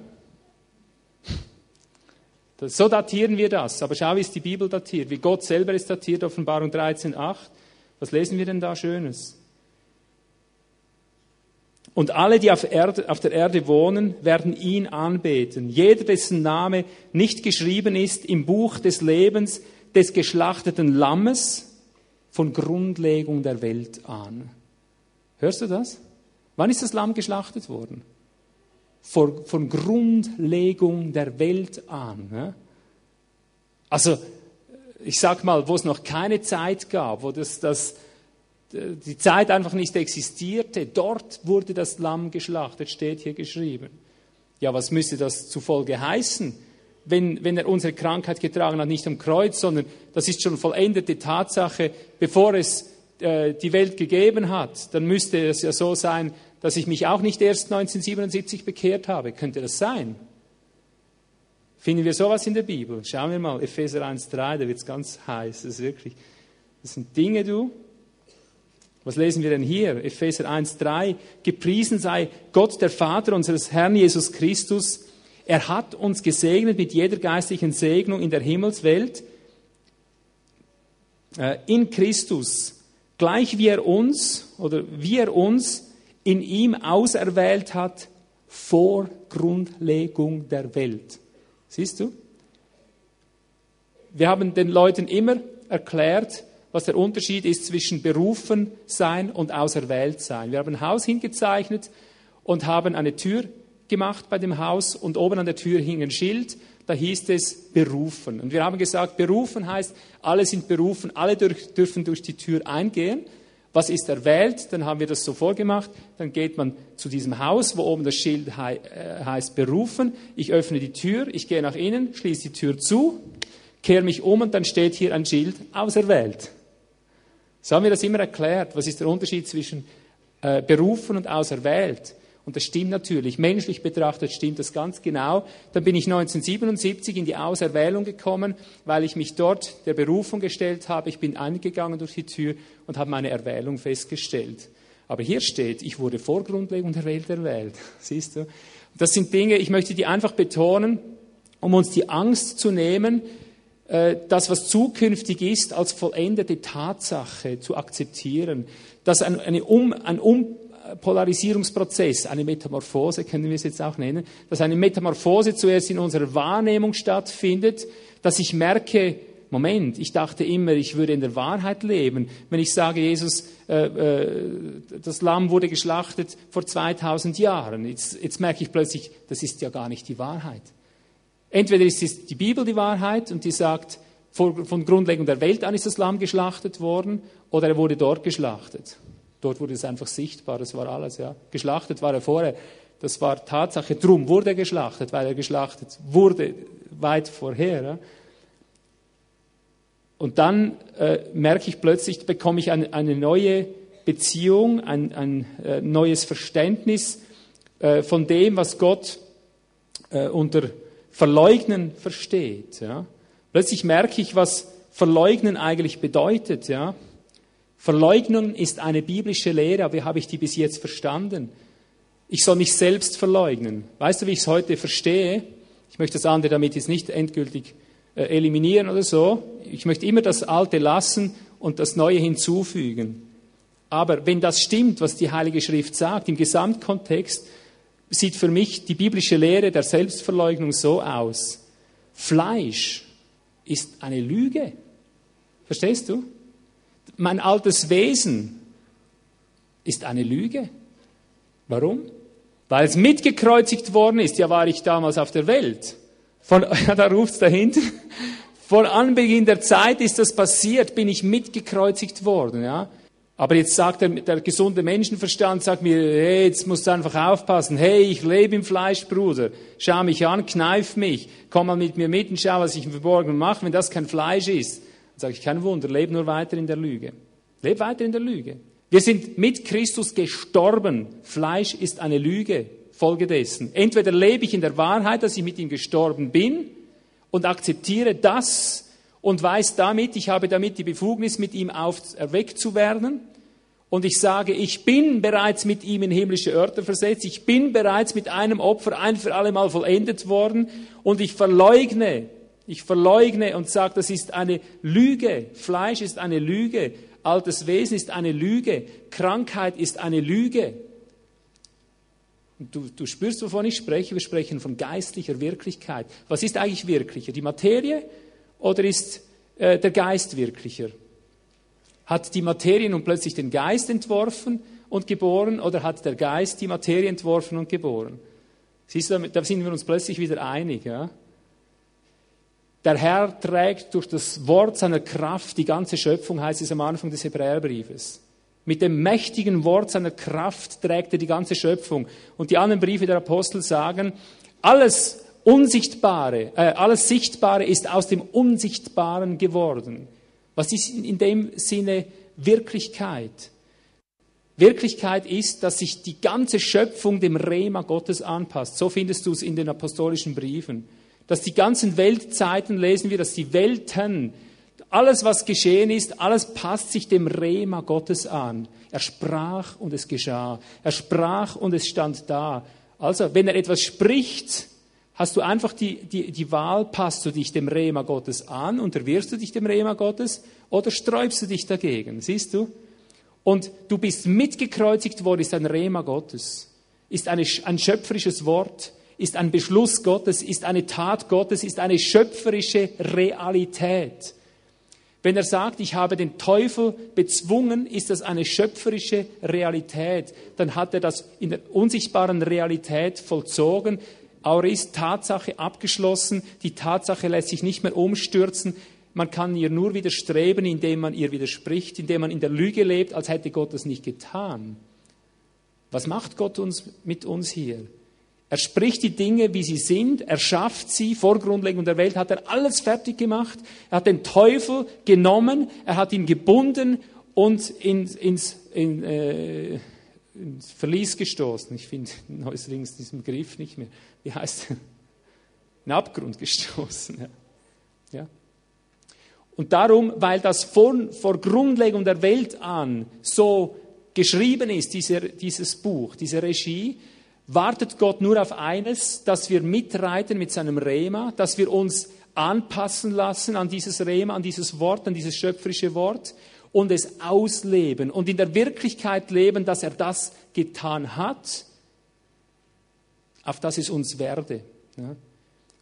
So datieren wir das. Aber schau, wie es die Bibel datiert, wie Gott selber es datiert, Offenbarung 13.8. Was lesen wir denn da Schönes? Und alle, die auf, Erde, auf, der Erde wohnen, werden ihn anbeten. Jeder, dessen Name nicht geschrieben ist im Buch des Lebens des geschlachteten Lammes von Grundlegung der Welt an. Hörst du das? Wann ist das Lamm geschlachtet worden? Von, von Grundlegung der Welt an. Also, ich sag mal, wo es noch keine Zeit gab, wo das, das die Zeit einfach nicht existierte. Dort wurde das Lamm geschlachtet, steht hier geschrieben. Ja, was müsste das zufolge heißen? Wenn, wenn er unsere Krankheit getragen hat, nicht am Kreuz, sondern das ist schon vollendete Tatsache, bevor es äh, die Welt gegeben hat, dann müsste es ja so sein, dass ich mich auch nicht erst 1977 bekehrt habe. Könnte das sein? Finden wir sowas in der Bibel? Schauen wir mal, Epheser 1,3, da wird es ganz heiß. Das ist wirklich, das sind Dinge, du, was lesen wir denn hier? Epheser 1,3. Gepriesen sei Gott, der Vater unseres Herrn Jesus Christus. Er hat uns gesegnet mit jeder geistlichen Segnung in der Himmelswelt. Äh, in Christus. Gleich wie er uns, oder wie er uns in ihm auserwählt hat vor Grundlegung der Welt. Siehst du? Wir haben den Leuten immer erklärt, was der Unterschied ist zwischen berufen sein und auserwählt sein. Wir haben ein Haus hingezeichnet und haben eine Tür gemacht bei dem Haus und oben an der Tür hing ein Schild, da hieß es berufen. Und wir haben gesagt, berufen heißt, alle sind berufen, alle dürfen durch die Tür eingehen. Was ist erwählt? Dann haben wir das so vorgemacht. Dann geht man zu diesem Haus, wo oben das Schild he äh, heißt berufen. Ich öffne die Tür, ich gehe nach innen, schließe die Tür zu, kehre mich um und dann steht hier ein Schild auserwählt. So haben wir das immer erklärt. Was ist der Unterschied zwischen äh, berufen und auserwählt? Und das stimmt natürlich. Menschlich betrachtet stimmt das ganz genau. Dann bin ich 1977 in die Auserwählung gekommen, weil ich mich dort der Berufung gestellt habe. Ich bin eingegangen durch die Tür und habe meine Erwählung festgestellt. Aber hier steht, ich wurde vor Grundlegung der Welt erwählt. Siehst du? Das sind Dinge, ich möchte die einfach betonen, um uns die Angst zu nehmen, äh, das, was zukünftig ist, als vollendete Tatsache zu akzeptieren. Dass ein, eine um, ein um, Polarisierungsprozess, eine Metamorphose können wir es jetzt auch nennen, dass eine Metamorphose zuerst in unserer Wahrnehmung stattfindet, dass ich merke, Moment, ich dachte immer, ich würde in der Wahrheit leben. Wenn ich sage, Jesus, äh, äh, das Lamm wurde geschlachtet vor 2000 Jahren, jetzt, jetzt merke ich plötzlich, das ist ja gar nicht die Wahrheit. Entweder ist es die Bibel die Wahrheit und die sagt, von Grundlegung der Welt an ist das Lamm geschlachtet worden, oder er wurde dort geschlachtet. Dort wurde es einfach sichtbar, das war alles. Ja. Geschlachtet war er vorher, das war Tatsache. Drum wurde er geschlachtet, weil er geschlachtet wurde weit vorher. Ja. Und dann äh, merke ich plötzlich, bekomme ich eine, eine neue Beziehung, ein, ein äh, neues Verständnis äh, von dem, was Gott äh, unter Verleugnen versteht. Ja. Plötzlich merke ich, was Verleugnen eigentlich bedeutet. Ja. Verleugnung ist eine biblische Lehre, aber wie habe ich die bis jetzt verstanden? Ich soll mich selbst verleugnen. Weißt du, wie ich es heute verstehe? Ich möchte das andere damit jetzt nicht endgültig äh, eliminieren oder so. Ich möchte immer das Alte lassen und das Neue hinzufügen. Aber wenn das stimmt, was die Heilige Schrift sagt, im Gesamtkontext, sieht für mich die biblische Lehre der Selbstverleugnung so aus. Fleisch ist eine Lüge. Verstehst du? Mein altes Wesen ist eine Lüge. Warum? Weil es mitgekreuzigt worden ist. Ja, war ich damals auf der Welt. Von, ja, da ruft's dahinter. Von Anbeginn der Zeit ist das passiert, bin ich mitgekreuzigt worden, ja. Aber jetzt sagt der, der gesunde Menschenverstand, sagt mir, hey, jetzt musst du einfach aufpassen. Hey, ich lebe im Fleisch, Bruder. Schau mich an, kneif mich. Komm mal mit mir mit und schau, was ich im Verborgenen mache, wenn das kein Fleisch ist. Dann sage ich, kein Wunder, lebe nur weiter in der Lüge. Lebe weiter in der Lüge. Wir sind mit Christus gestorben. Fleisch ist eine Lüge. Folge dessen. Entweder lebe ich in der Wahrheit, dass ich mit ihm gestorben bin und akzeptiere das und weiß damit, ich habe damit die Befugnis, mit ihm auferweckt zu werden. Und ich sage, ich bin bereits mit ihm in himmlische Örter versetzt. Ich bin bereits mit einem Opfer ein für alle Mal vollendet worden. Und ich verleugne ich verleugne und sage, das ist eine Lüge. Fleisch ist eine Lüge. Altes Wesen ist eine Lüge. Krankheit ist eine Lüge. Du, du spürst, wovon ich spreche. Wir sprechen von geistlicher Wirklichkeit. Was ist eigentlich wirklicher? Die Materie oder ist äh, der Geist wirklicher? Hat die Materie nun plötzlich den Geist entworfen und geboren oder hat der Geist die Materie entworfen und geboren? Siehst du, da sind wir uns plötzlich wieder einig. Ja? Der Herr trägt durch das Wort seiner Kraft die ganze Schöpfung, heißt es am Anfang des Hebräerbriefes. Mit dem mächtigen Wort seiner Kraft trägt er die ganze Schöpfung. Und die anderen Briefe der Apostel sagen, alles Unsichtbare, äh, alles Sichtbare ist aus dem Unsichtbaren geworden. Was ist in dem Sinne Wirklichkeit? Wirklichkeit ist, dass sich die ganze Schöpfung dem Rema Gottes anpasst. So findest du es in den apostolischen Briefen dass die ganzen Weltzeiten lesen wir, dass die Welten, alles was geschehen ist, alles passt sich dem Rema Gottes an. Er sprach und es geschah. Er sprach und es stand da. Also, wenn er etwas spricht, hast du einfach die, die, die Wahl, passt du dich dem Rema Gottes an, unterwirfst du dich dem Rema Gottes oder sträubst du dich dagegen, siehst du? Und du bist mitgekreuzigt worden, ist ein Rema Gottes, ist eine, ein schöpferisches Wort, ist ein Beschluss Gottes, ist eine Tat Gottes, ist eine schöpferische Realität. Wenn er sagt, ich habe den Teufel bezwungen, ist das eine schöpferische Realität. Dann hat er das in der unsichtbaren Realität vollzogen. Auris Tatsache abgeschlossen. Die Tatsache lässt sich nicht mehr umstürzen. Man kann ihr nur widerstreben, indem man ihr widerspricht, indem man in der Lüge lebt, als hätte Gott das nicht getan. Was macht Gott uns mit uns hier? Er spricht die Dinge, wie sie sind, er schafft sie, vor Grundlegung der Welt hat er alles fertig gemacht, er hat den Teufel genommen, er hat ihn gebunden und ins, ins, in, äh, ins Verlies gestoßen. Ich finde neuerdings diesen Begriff nicht mehr. Wie heißt er? In Abgrund gestoßen. Ja. ja. Und darum, weil das vor, vor Grundlegung der Welt an so geschrieben ist, dieser, dieses Buch, diese Regie, wartet Gott nur auf eines, dass wir mitreiten mit seinem Rema, dass wir uns anpassen lassen an dieses Rema, an dieses Wort, an dieses schöpferische Wort und es ausleben und in der Wirklichkeit leben, dass er das getan hat, auf das es uns werde. Ja.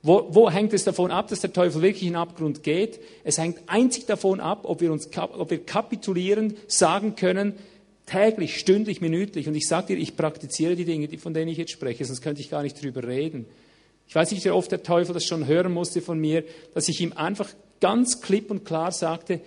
Wo, wo, hängt es davon ab, dass der Teufel wirklich in den Abgrund geht? Es hängt einzig davon ab, ob wir uns ob wir kapitulieren, sagen können, täglich, stündlich, minütlich. Und ich sage dir, ich praktiziere die Dinge, von denen ich jetzt spreche, sonst könnte ich gar nicht drüber reden. Ich weiß nicht, wie oft der Teufel das schon hören musste von mir, dass ich ihm einfach ganz klipp und klar sagte,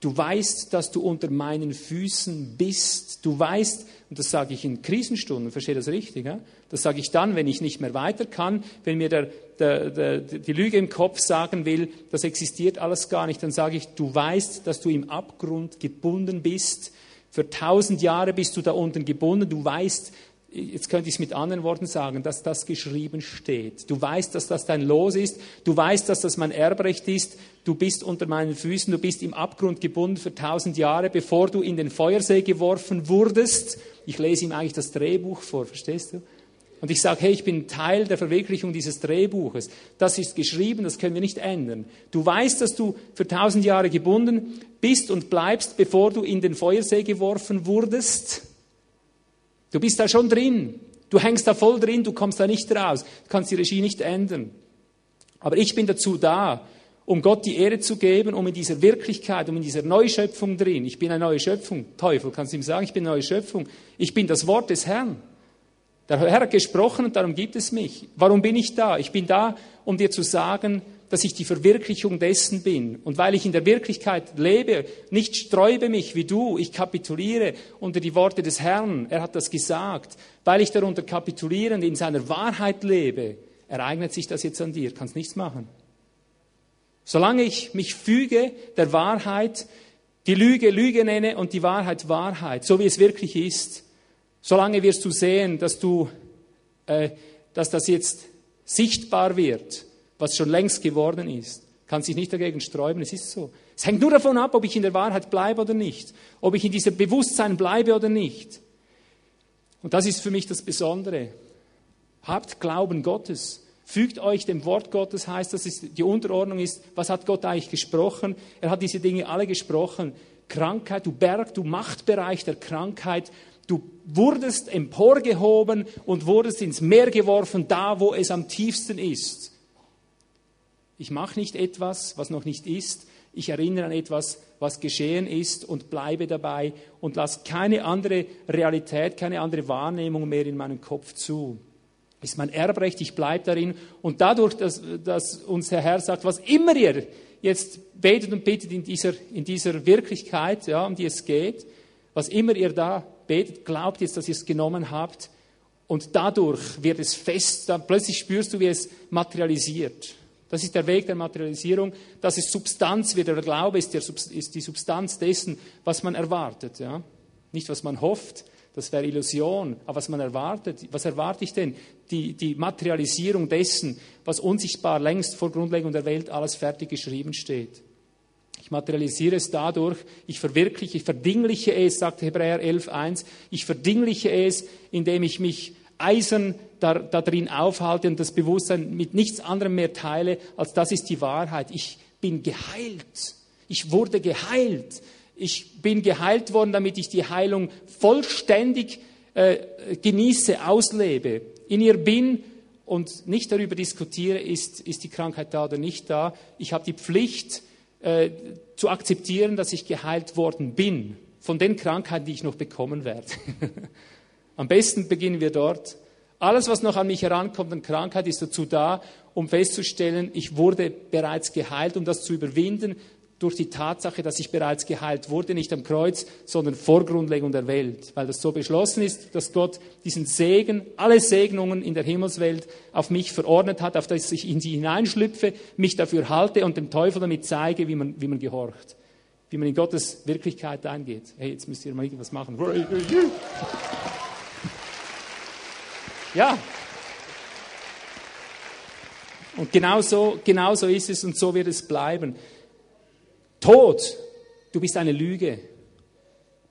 du weißt, dass du unter meinen Füßen bist. Du weißt, und das sage ich in Krisenstunden, verstehe das richtig? Ja? Das sage ich dann, wenn ich nicht mehr weiter kann, wenn mir der, der, der, die Lüge im Kopf sagen will, das existiert alles gar nicht, dann sage ich, du weißt, dass du im Abgrund gebunden bist für tausend Jahre bist du da unten gebunden. Du weißt, jetzt könnte ich es mit anderen Worten sagen, dass das geschrieben steht. Du weißt, dass das dein Los ist. Du weißt, dass das mein Erbrecht ist. Du bist unter meinen Füßen. Du bist im Abgrund gebunden für tausend Jahre, bevor du in den Feuersee geworfen wurdest. Ich lese ihm eigentlich das Drehbuch vor, verstehst du? Und ich sage, hey, ich bin Teil der Verwirklichung dieses Drehbuches. Das ist geschrieben, das können wir nicht ändern. Du weißt, dass du für tausend Jahre gebunden bist und bleibst, bevor du in den Feuersee geworfen wurdest. Du bist da schon drin. Du hängst da voll drin, du kommst da nicht raus. Du kannst die Regie nicht ändern. Aber ich bin dazu da, um Gott die Ehre zu geben, um in dieser Wirklichkeit, um in dieser Neuschöpfung drin. Ich bin eine neue Schöpfung. Teufel, kannst du ihm sagen, ich bin eine neue Schöpfung. Ich bin das Wort des Herrn. Der Herr hat gesprochen und darum gibt es mich. Warum bin ich da? Ich bin da, um dir zu sagen, dass ich die Verwirklichung dessen bin. Und weil ich in der Wirklichkeit lebe, nicht sträube mich wie du, ich kapituliere unter die Worte des Herrn. Er hat das gesagt. Weil ich darunter kapitulierend in seiner Wahrheit lebe, ereignet sich das jetzt an dir. Kannst nichts machen. Solange ich mich füge der Wahrheit, die Lüge Lüge nenne und die Wahrheit Wahrheit, so wie es wirklich ist, Solange wirst du sehen, dass, du, äh, dass das jetzt sichtbar wird, was schon längst geworden ist. Kann sich nicht dagegen sträuben, es ist so. Es hängt nur davon ab, ob ich in der Wahrheit bleibe oder nicht, ob ich in diesem Bewusstsein bleibe oder nicht. Und das ist für mich das Besondere. Habt Glauben Gottes. Fügt euch dem Wort Gottes, heißt, dass es die Unterordnung ist. Was hat Gott eigentlich gesprochen? Er hat diese Dinge alle gesprochen. Krankheit, du Berg, du Machtbereich der Krankheit, Du wurdest emporgehoben und wurdest ins Meer geworfen, da wo es am tiefsten ist. Ich mache nicht etwas, was noch nicht ist. Ich erinnere an etwas, was geschehen ist und bleibe dabei und lasse keine andere Realität, keine andere Wahrnehmung mehr in meinem Kopf zu. Ist mein Erbrecht, ich bleibe darin. Und dadurch, dass, dass uns der Herr sagt, was immer ihr jetzt betet und bittet in dieser, in dieser Wirklichkeit, ja, um die es geht, was immer ihr da betet, glaubt jetzt, dass ihr es genommen habt und dadurch wird es fest, dann plötzlich spürst du, wie es materialisiert. Das ist der Weg der Materialisierung, dass es Substanz wird. Der Glaube ist, der, ist die Substanz dessen, was man erwartet. Ja? Nicht, was man hofft, das wäre Illusion, aber was man erwartet. Was erwarte ich denn? Die, die Materialisierung dessen, was unsichtbar längst vor Grundlegung der Welt alles fertig geschrieben steht. Ich materialisiere es dadurch, ich verwirkliche, ich verdingliche es, sagt Hebräer 11.1, ich verdingliche es, indem ich mich eisern da, da aufhalte und das Bewusstsein mit nichts anderem mehr teile, als das ist die Wahrheit. Ich bin geheilt. Ich wurde geheilt. Ich bin geheilt worden, damit ich die Heilung vollständig äh, genieße, auslebe, in ihr bin und nicht darüber diskutiere, ist, ist die Krankheit da oder nicht da. Ich habe die Pflicht, äh, zu akzeptieren, dass ich geheilt worden bin von den Krankheiten, die ich noch bekommen werde. Am besten beginnen wir dort. Alles, was noch an mich herankommt an Krankheit, ist dazu da, um festzustellen, ich wurde bereits geheilt, um das zu überwinden, durch die Tatsache, dass ich bereits geheilt wurde, nicht am Kreuz, sondern vor Grundlegung der Welt, weil das so beschlossen ist, dass Gott diesen Segen, alle Segnungen in der Himmelswelt auf mich verordnet hat, auf das ich in sie hineinschlüpfe, mich dafür halte und dem Teufel damit zeige, wie man, wie man gehorcht, wie man in Gottes Wirklichkeit eingeht. Hey, jetzt müsst ihr mal irgendwas machen. Ja. Und genau so, genau so ist es und so wird es bleiben. Tod, du bist eine Lüge.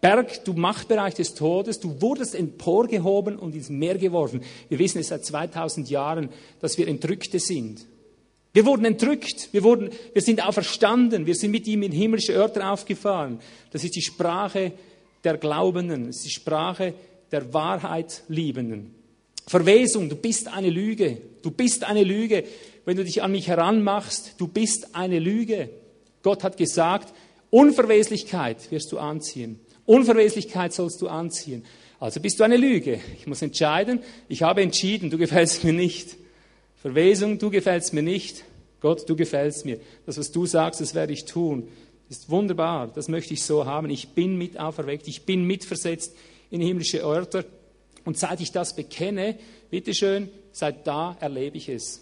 Berg, du Machtbereich des Todes, du wurdest emporgehoben und ins Meer geworfen. Wir wissen es seit 2000 Jahren, dass wir Entrückte sind. Wir wurden entrückt, wir, wurden, wir sind auferstanden, wir sind mit ihm in himmlische Örter aufgefahren. Das ist die Sprache der Glaubenden, das ist die Sprache der Wahrheit Liebenden. Verwesung, du bist eine Lüge, du bist eine Lüge. Wenn du dich an mich heranmachst, du bist eine Lüge. Gott hat gesagt, Unverweslichkeit wirst du anziehen. Unverweslichkeit sollst du anziehen. Also bist du eine Lüge. Ich muss entscheiden. Ich habe entschieden, du gefällst mir nicht. Verwesung, du gefällst mir nicht. Gott, du gefällst mir. Das, was du sagst, das werde ich tun. Ist wunderbar. Das möchte ich so haben. Ich bin mit auferweckt. Ich bin mitversetzt in himmlische Örter. Und seit ich das bekenne, bitteschön, seit da erlebe ich es.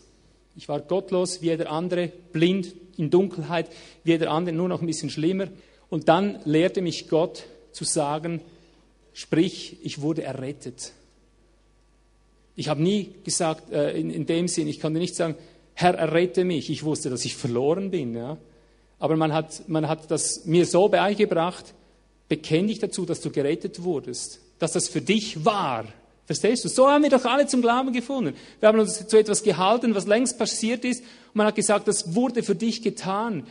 Ich war gottlos wie jeder andere, blind in Dunkelheit, wie jeder andere, nur noch ein bisschen schlimmer. Und dann lehrte mich Gott zu sagen, sprich, ich wurde errettet. Ich habe nie gesagt, äh, in, in, dem Sinn, ich konnte nicht sagen, Herr, errette mich. Ich wusste, dass ich verloren bin. Ja? Aber man hat, man hat das mir so beigebracht, bekenn dich dazu, dass du gerettet wurdest, dass das für dich war. Verstehst du? So haben wir doch alle zum Glauben gefunden. Wir haben uns zu etwas gehalten, was längst passiert ist. Und man hat gesagt, das wurde für dich getan.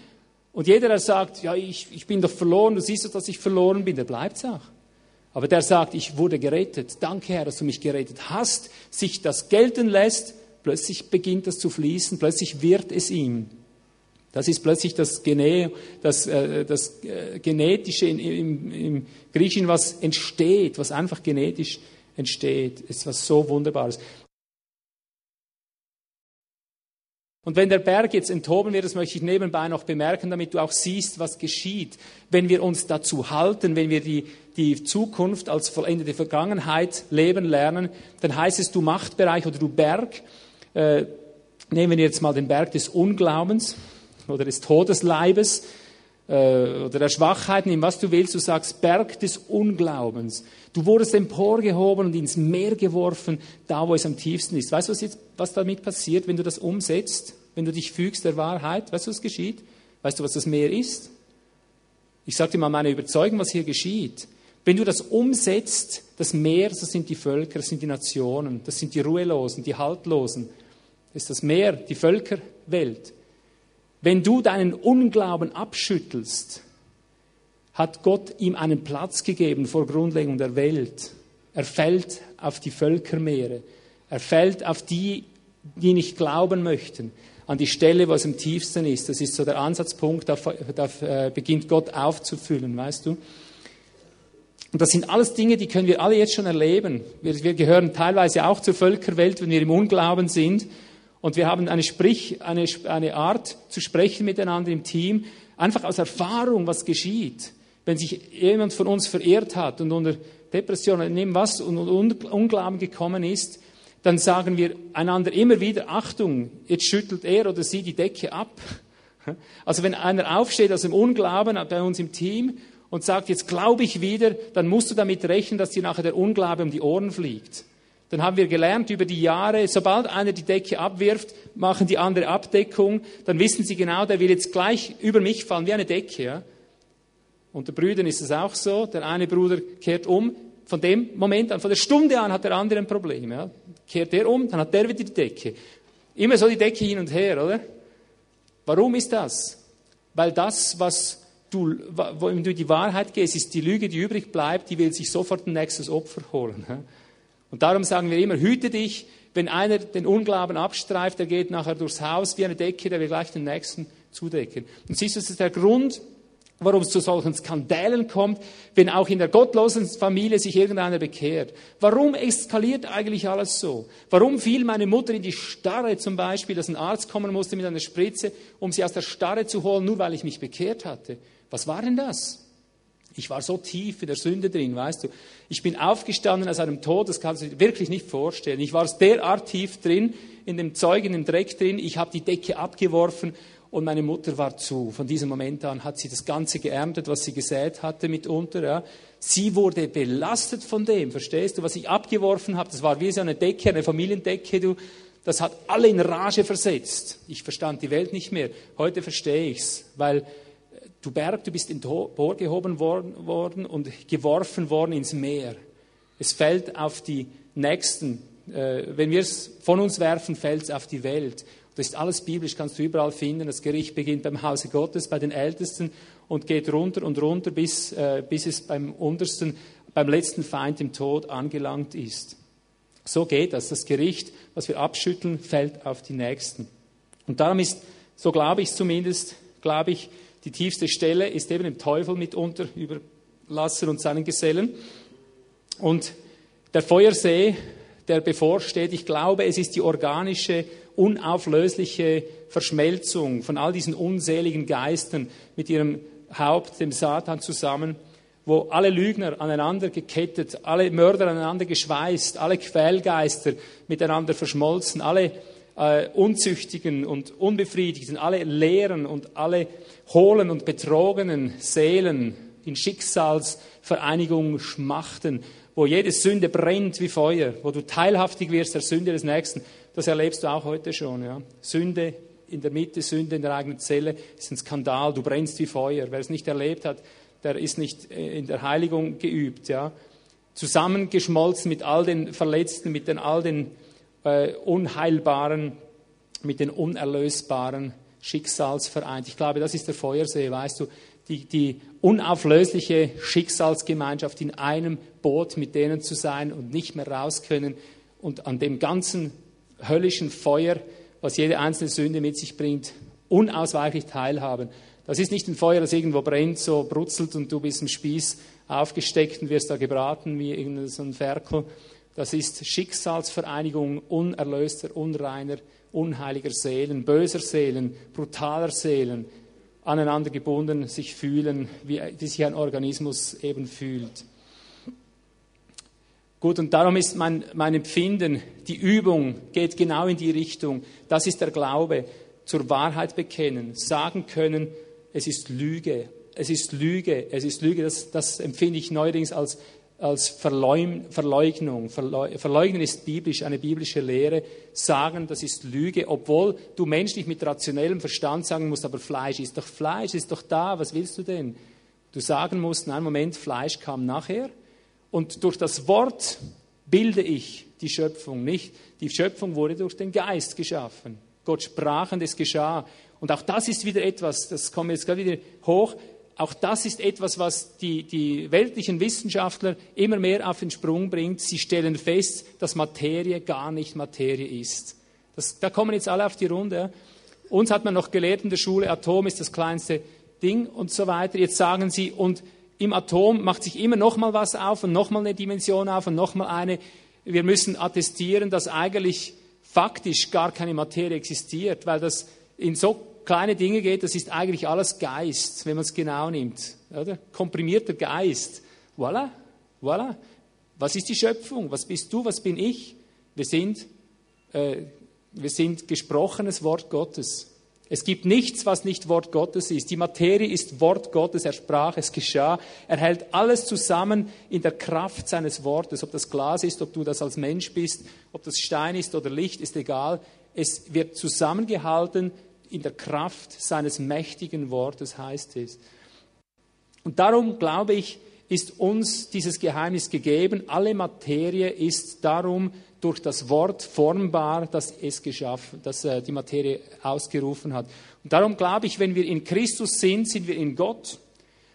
Und jeder, der sagt, ja, ich, ich bin doch verloren, du siehst doch, dass ich verloren bin, der bleibt auch. Aber der sagt, ich wurde gerettet. Danke, Herr, dass du mich gerettet hast. Sich das gelten lässt, plötzlich beginnt das zu fließen, plötzlich wird es ihm. Das ist plötzlich das, Gene, das, äh, das äh, Genetische im, im, im Griechischen, was entsteht, was einfach genetisch entsteht. Es ist was so Wunderbares. Und wenn der Berg jetzt enthoben wird, das möchte ich nebenbei noch bemerken, damit du auch siehst, was geschieht, wenn wir uns dazu halten, wenn wir die, die Zukunft als vollendete Vergangenheit leben lernen, dann heißt es, du Machtbereich oder du Berg, äh, nehmen wir jetzt mal den Berg des Unglaubens oder des Todesleibes, oder der Schwachheit, nimm was du willst, du sagst Berg des Unglaubens. Du wurdest emporgehoben und ins Meer geworfen, da wo es am tiefsten ist. Weißt du, was, jetzt, was damit passiert, wenn du das umsetzt, wenn du dich fügst der Wahrheit? Weißt du, was geschieht? Weißt du, was das Meer ist? Ich sage dir mal meine Überzeugung, was hier geschieht. Wenn du das umsetzt, das Meer, das sind die Völker, das sind die Nationen, das sind die Ruhelosen, die Haltlosen. Das ist das Meer, die Völkerwelt. Wenn du deinen Unglauben abschüttelst, hat Gott ihm einen Platz gegeben vor Grundlegung der Welt. Er fällt auf die Völkermeere. Er fällt auf die, die nicht glauben möchten, an die Stelle, wo es am tiefsten ist. Das ist so der Ansatzpunkt, da, da äh, beginnt Gott aufzufüllen, weißt du. Und das sind alles Dinge, die können wir alle jetzt schon erleben. Wir, wir gehören teilweise auch zur Völkerwelt, wenn wir im Unglauben sind. Und wir haben eine, Sprich, eine, eine Art zu sprechen miteinander im Team, einfach aus Erfahrung, was geschieht. Wenn sich jemand von uns verehrt hat und unter Depression, nehmen was und Unglauben gekommen ist, dann sagen wir einander immer wieder, Achtung, jetzt schüttelt er oder sie die Decke ab. Also wenn einer aufsteht aus dem Unglauben bei uns im Team und sagt, jetzt glaube ich wieder, dann musst du damit rechnen, dass dir nachher der Unglaube um die Ohren fliegt. Dann haben wir gelernt über die Jahre, sobald einer die Decke abwirft, machen die andere Abdeckung, dann wissen sie genau, der will jetzt gleich über mich fallen, wie eine Decke. Ja? Unter Brüdern ist es auch so, der eine Bruder kehrt um, von dem Moment an, von der Stunde an hat der andere ein Problem. Ja? Kehrt der um, dann hat der wieder die Decke. Immer so die Decke hin und her, oder? Warum ist das? Weil das, was du, wenn du die Wahrheit gehst, ist die Lüge, die übrig bleibt, die will sich sofort ein nächstes Opfer holen. Ja? Und darum sagen wir immer, hüte dich, wenn einer den Unglauben abstreift, der geht nachher durchs Haus wie eine Decke, der will gleich den nächsten zudecken. Und siehst du, das ist der Grund, warum es zu solchen Skandalen kommt, wenn auch in der gottlosen Familie sich irgendeiner bekehrt. Warum eskaliert eigentlich alles so? Warum fiel meine Mutter in die Starre zum Beispiel, dass ein Arzt kommen musste mit einer Spritze, um sie aus der Starre zu holen, nur weil ich mich bekehrt hatte? Was war denn das? Ich war so tief in der Sünde drin, weißt du. Ich bin aufgestanden aus einem Tod, das kannst du dir wirklich nicht vorstellen. Ich war derart tief drin, in dem Zeug, in dem Dreck drin. Ich habe die Decke abgeworfen und meine Mutter war zu. Von diesem Moment an hat sie das Ganze geerntet, was sie gesät hatte mitunter. Ja. Sie wurde belastet von dem, verstehst du? Was ich abgeworfen habe, das war wie so eine Decke, eine Familiendecke, du. Das hat alle in Rage versetzt. Ich verstand die Welt nicht mehr. Heute verstehe ich's, weil du Berg, du bist emporgehoben worden und geworfen worden ins Meer. Es fällt auf die Nächsten. Äh, wenn wir es von uns werfen, fällt es auf die Welt. Das ist alles biblisch, kannst du überall finden. Das Gericht beginnt beim Hause Gottes, bei den Ältesten und geht runter und runter, bis, äh, bis es beim untersten, beim letzten Feind im Tod angelangt ist. So geht das. Das Gericht, was wir abschütteln, fällt auf die Nächsten. Und darum ist, so glaube ich zumindest, glaube ich, die tiefste Stelle ist eben dem Teufel mitunter überlassen und seinen Gesellen. Und der Feuersee, der bevorsteht, ich glaube, es ist die organische unauflösliche Verschmelzung von all diesen unseligen Geistern mit ihrem Haupt, dem Satan, zusammen, wo alle Lügner aneinander gekettet, alle Mörder aneinander geschweißt, alle Quälgeister miteinander verschmolzen, alle äh, Unzüchtigen und Unbefriedigten, alle leeren und alle hohlen und betrogenen Seelen in Schicksalsvereinigung schmachten, wo jede Sünde brennt wie Feuer, wo du teilhaftig wirst der Sünde des Nächsten. Das erlebst du auch heute schon. Ja? Sünde in der Mitte, Sünde in der eigenen Zelle ist ein Skandal. Du brennst wie Feuer. Wer es nicht erlebt hat, der ist nicht äh, in der Heiligung geübt. Ja? Zusammengeschmolzen mit all den Verletzten, mit den, all den äh, Unheilbaren, mit den Unerlösbaren Schicksalsvereint. Ich glaube, das ist der Feuersee, weißt du, die, die unauflösliche Schicksalsgemeinschaft in einem Boot mit denen zu sein und nicht mehr raus können und an dem ganzen höllischen Feuer, was jede einzelne Sünde mit sich bringt, unausweichlich teilhaben. Das ist nicht ein Feuer, das irgendwo brennt, so brutzelt und du bist im Spieß aufgesteckt und wirst da gebraten wie irgendein so ein Ferkel. Das ist Schicksalsvereinigung unerlöster, unreiner, unheiliger Seelen, böser Seelen, brutaler Seelen, aneinander gebunden sich fühlen, wie, wie sich ein Organismus eben fühlt. Gut, und darum ist mein, mein Empfinden, die Übung geht genau in die Richtung. Das ist der Glaube. Zur Wahrheit bekennen, sagen können, es ist Lüge, es ist Lüge, es ist Lüge. Das, das empfinde ich neuerdings als, als Verleugnung. Verleugnen ist biblisch, eine biblische Lehre. Sagen, das ist Lüge, obwohl du menschlich mit rationellem Verstand sagen musst, aber Fleisch ist doch Fleisch, ist doch da, was willst du denn? Du sagen musst, nein, Moment, Fleisch kam nachher. Und durch das Wort bilde ich die Schöpfung nicht. Die Schöpfung wurde durch den Geist geschaffen. Gott sprach und es geschah. Und auch das ist wieder etwas, das kommt jetzt gerade wieder hoch, auch das ist etwas, was die, die weltlichen Wissenschaftler immer mehr auf den Sprung bringt. Sie stellen fest, dass Materie gar nicht Materie ist. Das, da kommen jetzt alle auf die Runde. Uns hat man noch gelehrt in der Schule, Atom ist das kleinste Ding und so weiter. Jetzt sagen sie, und im Atom macht sich immer noch mal was auf und noch mal eine Dimension auf und noch mal eine. Wir müssen attestieren, dass eigentlich faktisch gar keine Materie existiert, weil das in so kleine Dinge geht, das ist eigentlich alles Geist, wenn man es genau nimmt. Oder? Komprimierter Geist. Voilà, voilà. Was ist die Schöpfung? Was bist du? Was bin ich? Wir sind, äh, wir sind gesprochenes Wort Gottes. Es gibt nichts, was nicht Wort Gottes ist. Die Materie ist Wort Gottes. Er sprach, es geschah. Er hält alles zusammen in der Kraft seines Wortes. Ob das Glas ist, ob du das als Mensch bist, ob das Stein ist oder Licht, ist egal. Es wird zusammengehalten in der Kraft seines mächtigen Wortes, heißt es. Und darum glaube ich, ist uns dieses Geheimnis gegeben. Alle Materie ist darum durch das Wort formbar, das es geschaffen, das äh, die Materie ausgerufen hat. Und darum glaube ich, wenn wir in Christus sind, sind wir in Gott.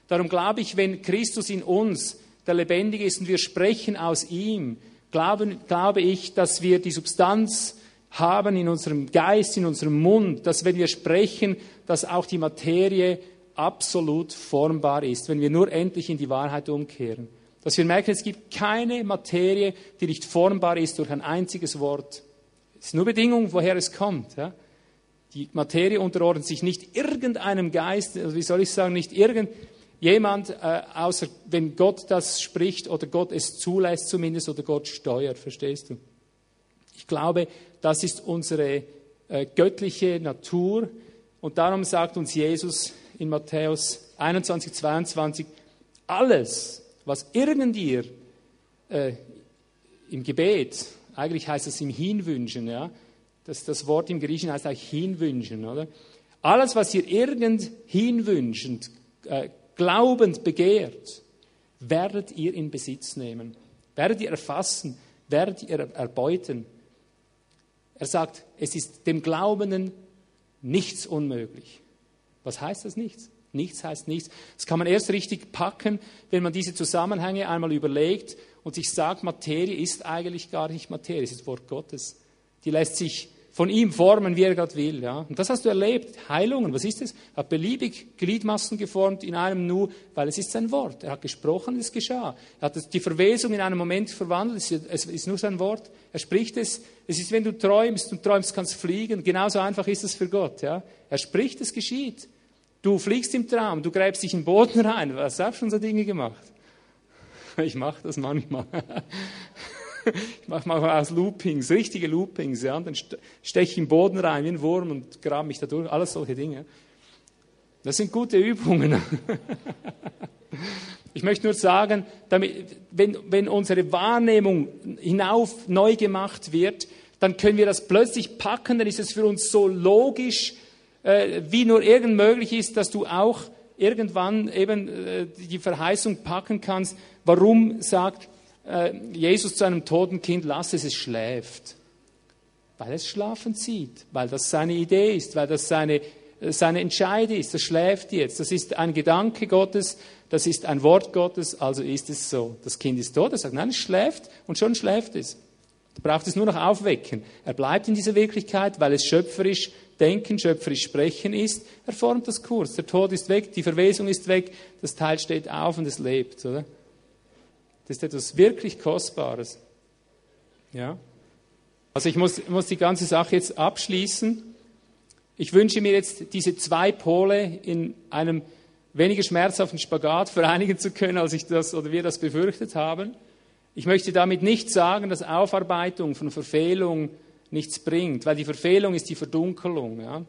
Darum glaube ich, wenn Christus in uns der Lebendige ist und wir sprechen aus ihm, glaube, glaube ich, dass wir die Substanz haben in unserem Geist, in unserem Mund, dass wenn wir sprechen, dass auch die Materie absolut formbar ist, wenn wir nur endlich in die Wahrheit umkehren. Dass wir merken, es gibt keine Materie, die nicht formbar ist durch ein einziges Wort. Es ist nur Bedingung, woher es kommt. Ja? Die Materie unterordnet sich nicht irgendeinem Geist, also wie soll ich sagen, nicht irgendjemand, äh, außer wenn Gott das spricht oder Gott es zulässt zumindest oder Gott steuert, verstehst du? Ich glaube, das ist unsere äh, göttliche Natur und darum sagt uns Jesus in Matthäus 21, 22, alles, was irgend ihr äh, im Gebet, eigentlich heißt es im Hinwünschen, ja, das, das Wort im Griechischen heißt eigentlich hinwünschen, oder? Alles, was ihr irgend hinwünschend, äh, glaubend begehrt, werdet ihr in Besitz nehmen, werdet ihr erfassen, werdet ihr erbeuten. Er sagt, es ist dem Glaubenden nichts unmöglich. Was heißt das nichts? Nichts heißt nichts. Das kann man erst richtig packen, wenn man diese Zusammenhänge einmal überlegt und sich sagt, Materie ist eigentlich gar nicht Materie, es ist Wort Gottes. Die lässt sich von ihm formen, wie er gerade will. Ja? Und das hast du erlebt. Heilungen, was ist es? Er hat beliebig Gliedmassen geformt in einem Nu, weil es ist sein Wort. Er hat gesprochen, es geschah. Er hat die Verwesung in einem Moment verwandelt, es ist nur sein Wort. Er spricht es. Es ist, wenn du träumst und träumst, kannst fliegen. Genauso einfach ist es für Gott. Ja? Er spricht, es geschieht. Du fliegst im Traum, du gräbst dich in den Boden rein. Was hast du schon so Dinge gemacht? Ich mache das manchmal. Ich mache manchmal aus Loopings, richtige Loopings, ja, und dann steche ich im Boden rein wie ein Wurm und grabe mich da durch. Alles solche Dinge. Das sind gute Übungen. Ich möchte nur sagen, damit, wenn, wenn unsere Wahrnehmung hinauf neu gemacht wird, dann können wir das plötzlich packen, dann ist es für uns so logisch, äh, wie nur irgend möglich ist, dass du auch irgendwann eben äh, die Verheißung packen kannst. Warum sagt Jesus zu einem toten Kind, lass es, es schläft? Weil es schlafen sieht, weil das seine Idee ist, weil das seine, äh, seine Entscheidung ist. Das schläft jetzt. Das ist ein Gedanke Gottes, das ist ein Wort Gottes, also ist es so. Das Kind ist tot, er sagt, nein, es schläft und schon schläft es. Da braucht es nur noch aufwecken. Er bleibt in dieser Wirklichkeit, weil es schöpferisch denken, schöpferisch sprechen ist. Er formt das Kurs. Der Tod ist weg, die Verwesung ist weg, das Teil steht auf und es lebt, oder? Das ist etwas wirklich Kostbares. Ja? Also ich muss, muss die ganze Sache jetzt abschließen. Ich wünsche mir jetzt diese zwei Pole in einem weniger schmerzhaften Spagat vereinigen zu können, als ich das oder wir das befürchtet haben. Ich möchte damit nicht sagen, dass Aufarbeitung von Verfehlung nichts bringt, weil die Verfehlung ist die Verdunkelung. Ja?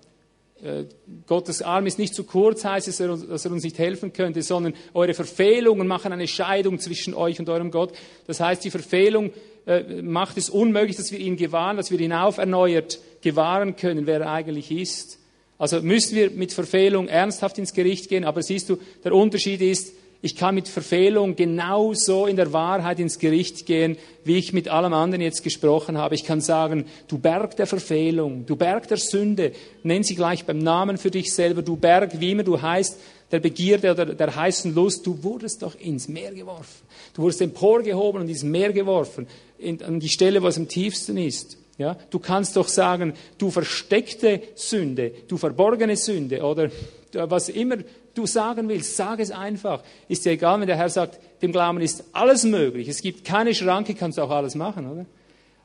Äh, Gottes Arm ist nicht zu kurz, heißt es, dass er uns nicht helfen könnte, sondern eure Verfehlungen machen eine Scheidung zwischen euch und eurem Gott. Das heißt, die Verfehlung äh, macht es unmöglich, dass wir ihn gewahren, dass wir ihn auf erneuert gewahren können, wer er eigentlich ist. Also müssen wir mit Verfehlung ernsthaft ins Gericht gehen, aber siehst du, der Unterschied ist, ich kann mit Verfehlung genauso in der Wahrheit ins Gericht gehen, wie ich mit allem anderen jetzt gesprochen habe. Ich kann sagen, du Berg der Verfehlung, du Berg der Sünde, nenn sie gleich beim Namen für dich selber, du Berg, wie immer du heißt, der Begierde oder der heißen Lust, du wurdest doch ins Meer geworfen. Du wurdest emporgehoben und ins Meer geworfen, in, an die Stelle, wo es am tiefsten ist. Ja, du kannst doch sagen, du versteckte Sünde, du verborgene Sünde oder was immer du sagen willst, sag es einfach. Ist ja egal, wenn der Herr sagt, dem Glauben ist alles möglich. Es gibt keine Schranke, kannst du auch alles machen, oder?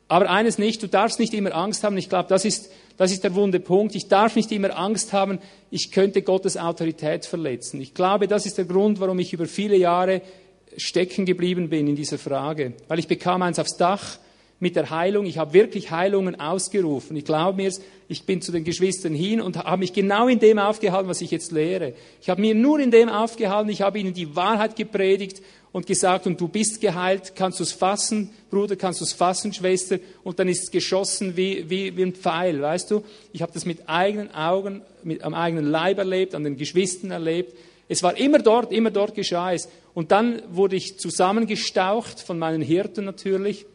Aber eines nicht, du darfst nicht immer Angst haben. Ich glaube, das ist, das ist der wunde Punkt. Ich darf nicht immer Angst haben, ich könnte Gottes Autorität verletzen. Ich glaube, das ist der Grund, warum ich über viele Jahre stecken geblieben bin in dieser Frage. Weil ich bekam eins aufs Dach mit der Heilung. Ich habe wirklich Heilungen ausgerufen. Ich glaube mir, ich bin zu den Geschwistern hin und habe mich genau in dem aufgehalten, was ich jetzt lehre. Ich habe mir nur in dem aufgehalten, ich habe ihnen die Wahrheit gepredigt und gesagt, und du bist geheilt, kannst du es fassen, Bruder, kannst du es fassen, Schwester, und dann ist es geschossen wie, wie, wie ein Pfeil, weißt du? Ich habe das mit eigenen Augen, mit, am eigenen Leib erlebt, an den Geschwistern erlebt. Es war immer dort, immer dort geschah es. Und dann wurde ich zusammengestaucht von meinen Hirten natürlich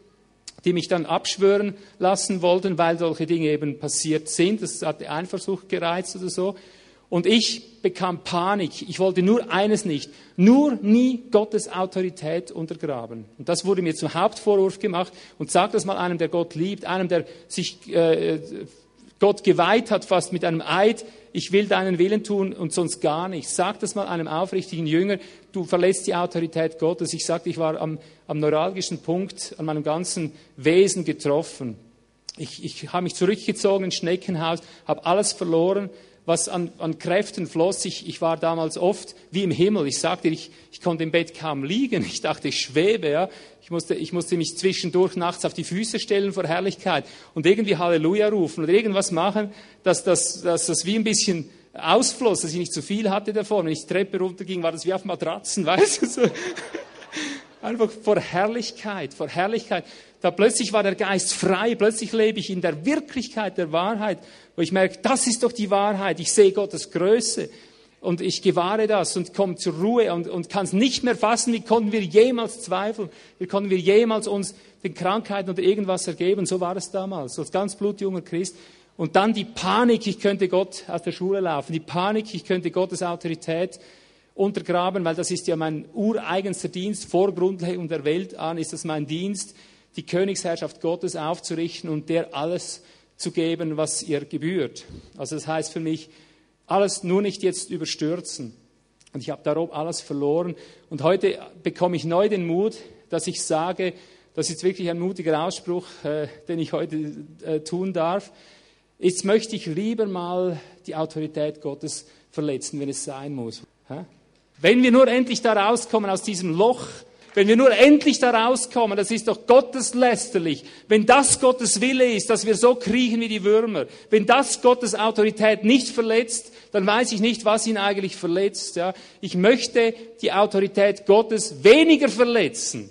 die mich dann abschwören lassen wollten, weil solche Dinge eben passiert sind. Das hat die Eifersucht gereizt oder so. Und ich bekam Panik. Ich wollte nur eines nicht, nur nie Gottes Autorität untergraben. Und das wurde mir zum Hauptvorwurf gemacht. Und sag das mal einem, der Gott liebt, einem, der sich äh, Gott geweiht hat, fast mit einem Eid, ich will deinen Willen tun und sonst gar nichts. Sag das mal einem aufrichtigen Jünger, du verlässt die Autorität Gottes. Ich sagte, ich war am, am neuralgischen Punkt an meinem ganzen Wesen getroffen. Ich, ich habe mich zurückgezogen ins Schneckenhaus, habe alles verloren, was an, an Kräften floss. Ich, ich war damals oft wie im Himmel. Ich sagte, ich, ich konnte im Bett kaum liegen. Ich dachte, ich schwebe. Ja. Ich, musste, ich musste mich zwischendurch nachts auf die Füße stellen vor Herrlichkeit und irgendwie Halleluja rufen oder irgendwas machen, dass, dass, dass das wie ein bisschen ausfloss, dass ich nicht zu viel hatte davon. Wenn ich die Treppe runterging, war das wie auf Matratzen, weißt du? So. Einfach vor Herrlichkeit, vor Herrlichkeit. Da plötzlich war der Geist frei, plötzlich lebe ich in der Wirklichkeit der Wahrheit, wo ich merke, das ist doch die Wahrheit. Ich sehe Gottes Größe und ich gewahre das und komme zur Ruhe und, und kann es nicht mehr fassen. Wie konnten wir jemals zweifeln? Wie konnten wir jemals uns den Krankheiten oder irgendwas ergeben? So war es damals, als ganz blutjunger Christ. Und dann die Panik, ich könnte Gott aus der Schule laufen. Die Panik, ich könnte Gottes Autorität untergraben, weil das ist ja mein ureigenster Dienst. Vor Grundlegung der Welt an ist das mein Dienst, die Königsherrschaft Gottes aufzurichten und der alles zu geben, was ihr gebührt. Also das heißt für mich, alles nur nicht jetzt überstürzen. Und ich habe darum alles verloren. Und heute bekomme ich neu den Mut, dass ich sage, das ist wirklich ein mutiger Ausspruch, äh, den ich heute äh, tun darf. Jetzt möchte ich lieber mal die Autorität Gottes verletzen, wenn es sein muss. Wenn wir nur endlich da rauskommen aus diesem Loch, wenn wir nur endlich da rauskommen, das ist doch gotteslästerlich. Wenn das Gottes Wille ist, dass wir so kriechen wie die Würmer, wenn das Gottes Autorität nicht verletzt, dann weiß ich nicht, was ihn eigentlich verletzt. Ja. Ich möchte die Autorität Gottes weniger verletzen,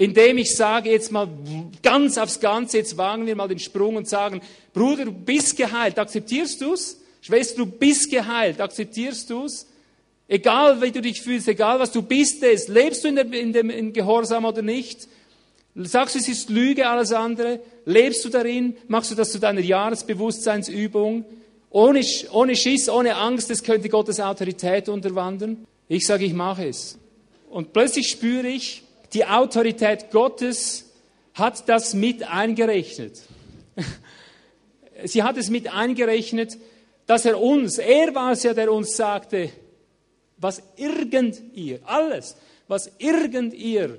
indem ich sage jetzt mal ganz aufs Ganze, jetzt wagen wir mal den Sprung und sagen, Bruder, du bist geheilt, akzeptierst du's? Schwester, du bist geheilt, akzeptierst du's? Egal wie du dich fühlst, egal was du bist es, lebst du in, der, in dem in Gehorsam oder nicht? Sagst du, es ist Lüge, alles andere? Lebst du darin? Machst du das zu deiner Jahresbewusstseinsübung? Ohne, ohne Schiss, ohne Angst, es könnte Gottes Autorität unterwandern? Ich sage, ich mache es. Und plötzlich spüre ich, die Autorität Gottes hat das mit eingerechnet. Sie hat es mit eingerechnet, dass er uns, er war es ja, der uns sagte, was irgend ihr, alles, was irgend ihr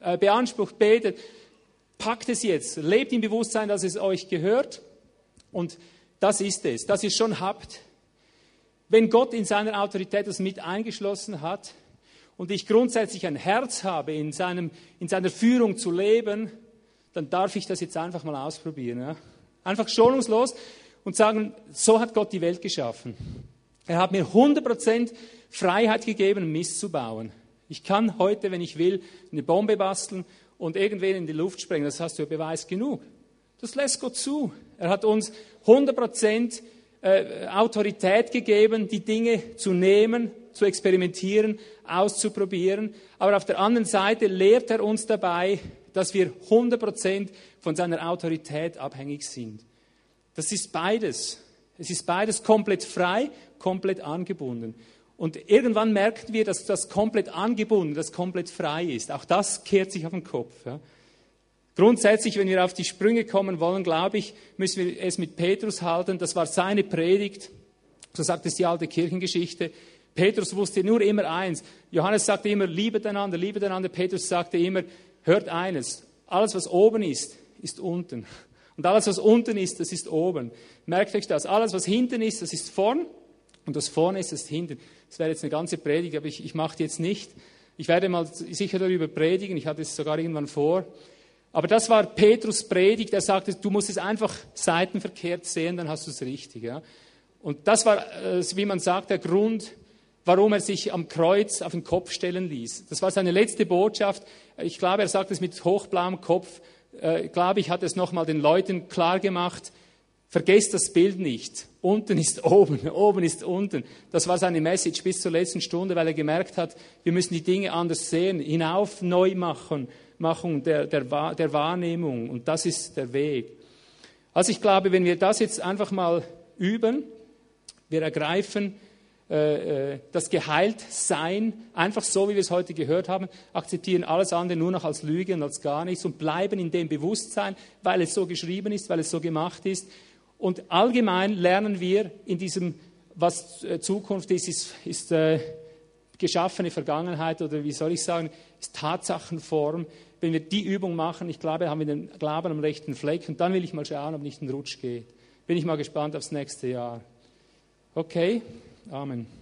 äh, beansprucht, betet, packt es jetzt, lebt im Bewusstsein, dass es euch gehört und das ist es, dass ihr schon habt. Wenn Gott in seiner Autorität das mit eingeschlossen hat und ich grundsätzlich ein Herz habe, in, seinem, in seiner Führung zu leben, dann darf ich das jetzt einfach mal ausprobieren. Ja? Einfach schonungslos und sagen, so hat Gott die Welt geschaffen. Er hat mir 100% Freiheit gegeben, Mist zu bauen. Ich kann heute, wenn ich will, eine Bombe basteln und irgendwen in die Luft sprengen. Das hast du ja Beweis genug. Das lässt Gott zu. Er hat uns 100% äh, Autorität gegeben, die Dinge zu nehmen, zu experimentieren, auszuprobieren. Aber auf der anderen Seite lehrt er uns dabei, dass wir 100% von seiner Autorität abhängig sind. Das ist beides. Es ist beides komplett frei, komplett angebunden. Und irgendwann merken wir, dass das komplett angebunden, das komplett frei ist. Auch das kehrt sich auf den Kopf. Ja. Grundsätzlich, wenn wir auf die Sprünge kommen wollen, glaube ich, müssen wir es mit Petrus halten. Das war seine Predigt. So sagt es die alte Kirchengeschichte. Petrus wusste nur immer eins. Johannes sagte immer, liebet einander, liebet einander. Petrus sagte immer, hört eines. Alles, was oben ist, ist unten. Und alles, was unten ist, das ist oben. Merkt euch das. Alles, was hinten ist, das ist vorn. Und das vorne ist das hinten. Das wäre jetzt eine ganze Predigt, aber ich, ich mache die jetzt nicht. Ich werde mal sicher darüber predigen, ich hatte es sogar irgendwann vor. Aber das war Petrus Predigt, er sagte, du musst es einfach seitenverkehrt sehen, dann hast du es richtig. Ja? Und das war, äh, wie man sagt, der Grund, warum er sich am Kreuz auf den Kopf stellen ließ. Das war seine letzte Botschaft. Ich glaube, er sagt es mit hochblauem Kopf. Äh, ich glaube, ich hatte es nochmal den Leuten klar gemacht. Vergesst das Bild nicht. Unten ist oben, oben ist unten. Das war seine Message bis zur letzten Stunde, weil er gemerkt hat, wir müssen die Dinge anders sehen, hinauf neu machen, machen der, der, der Wahrnehmung. Und das ist der Weg. Also ich glaube, wenn wir das jetzt einfach mal üben, wir ergreifen das Geheiltsein, einfach so, wie wir es heute gehört haben, akzeptieren alles andere nur noch als Lüge und als gar nichts und bleiben in dem Bewusstsein, weil es so geschrieben ist, weil es so gemacht ist Und allgemein lernen wir in diesem, was äh, Zukunft ist, ist, ist äh, geschaffene Vergangenheit oder wie soll ich sagen, ist Tatsachenform. Wenn wir die Übung machen, ich glaube, haben wir den Glauben am rechten Fleck und dann will ich mal schauen, ob nicht ein Rutsch geht. Bin ich mal gespannt aufs nächste Jahr. Okay, Amen.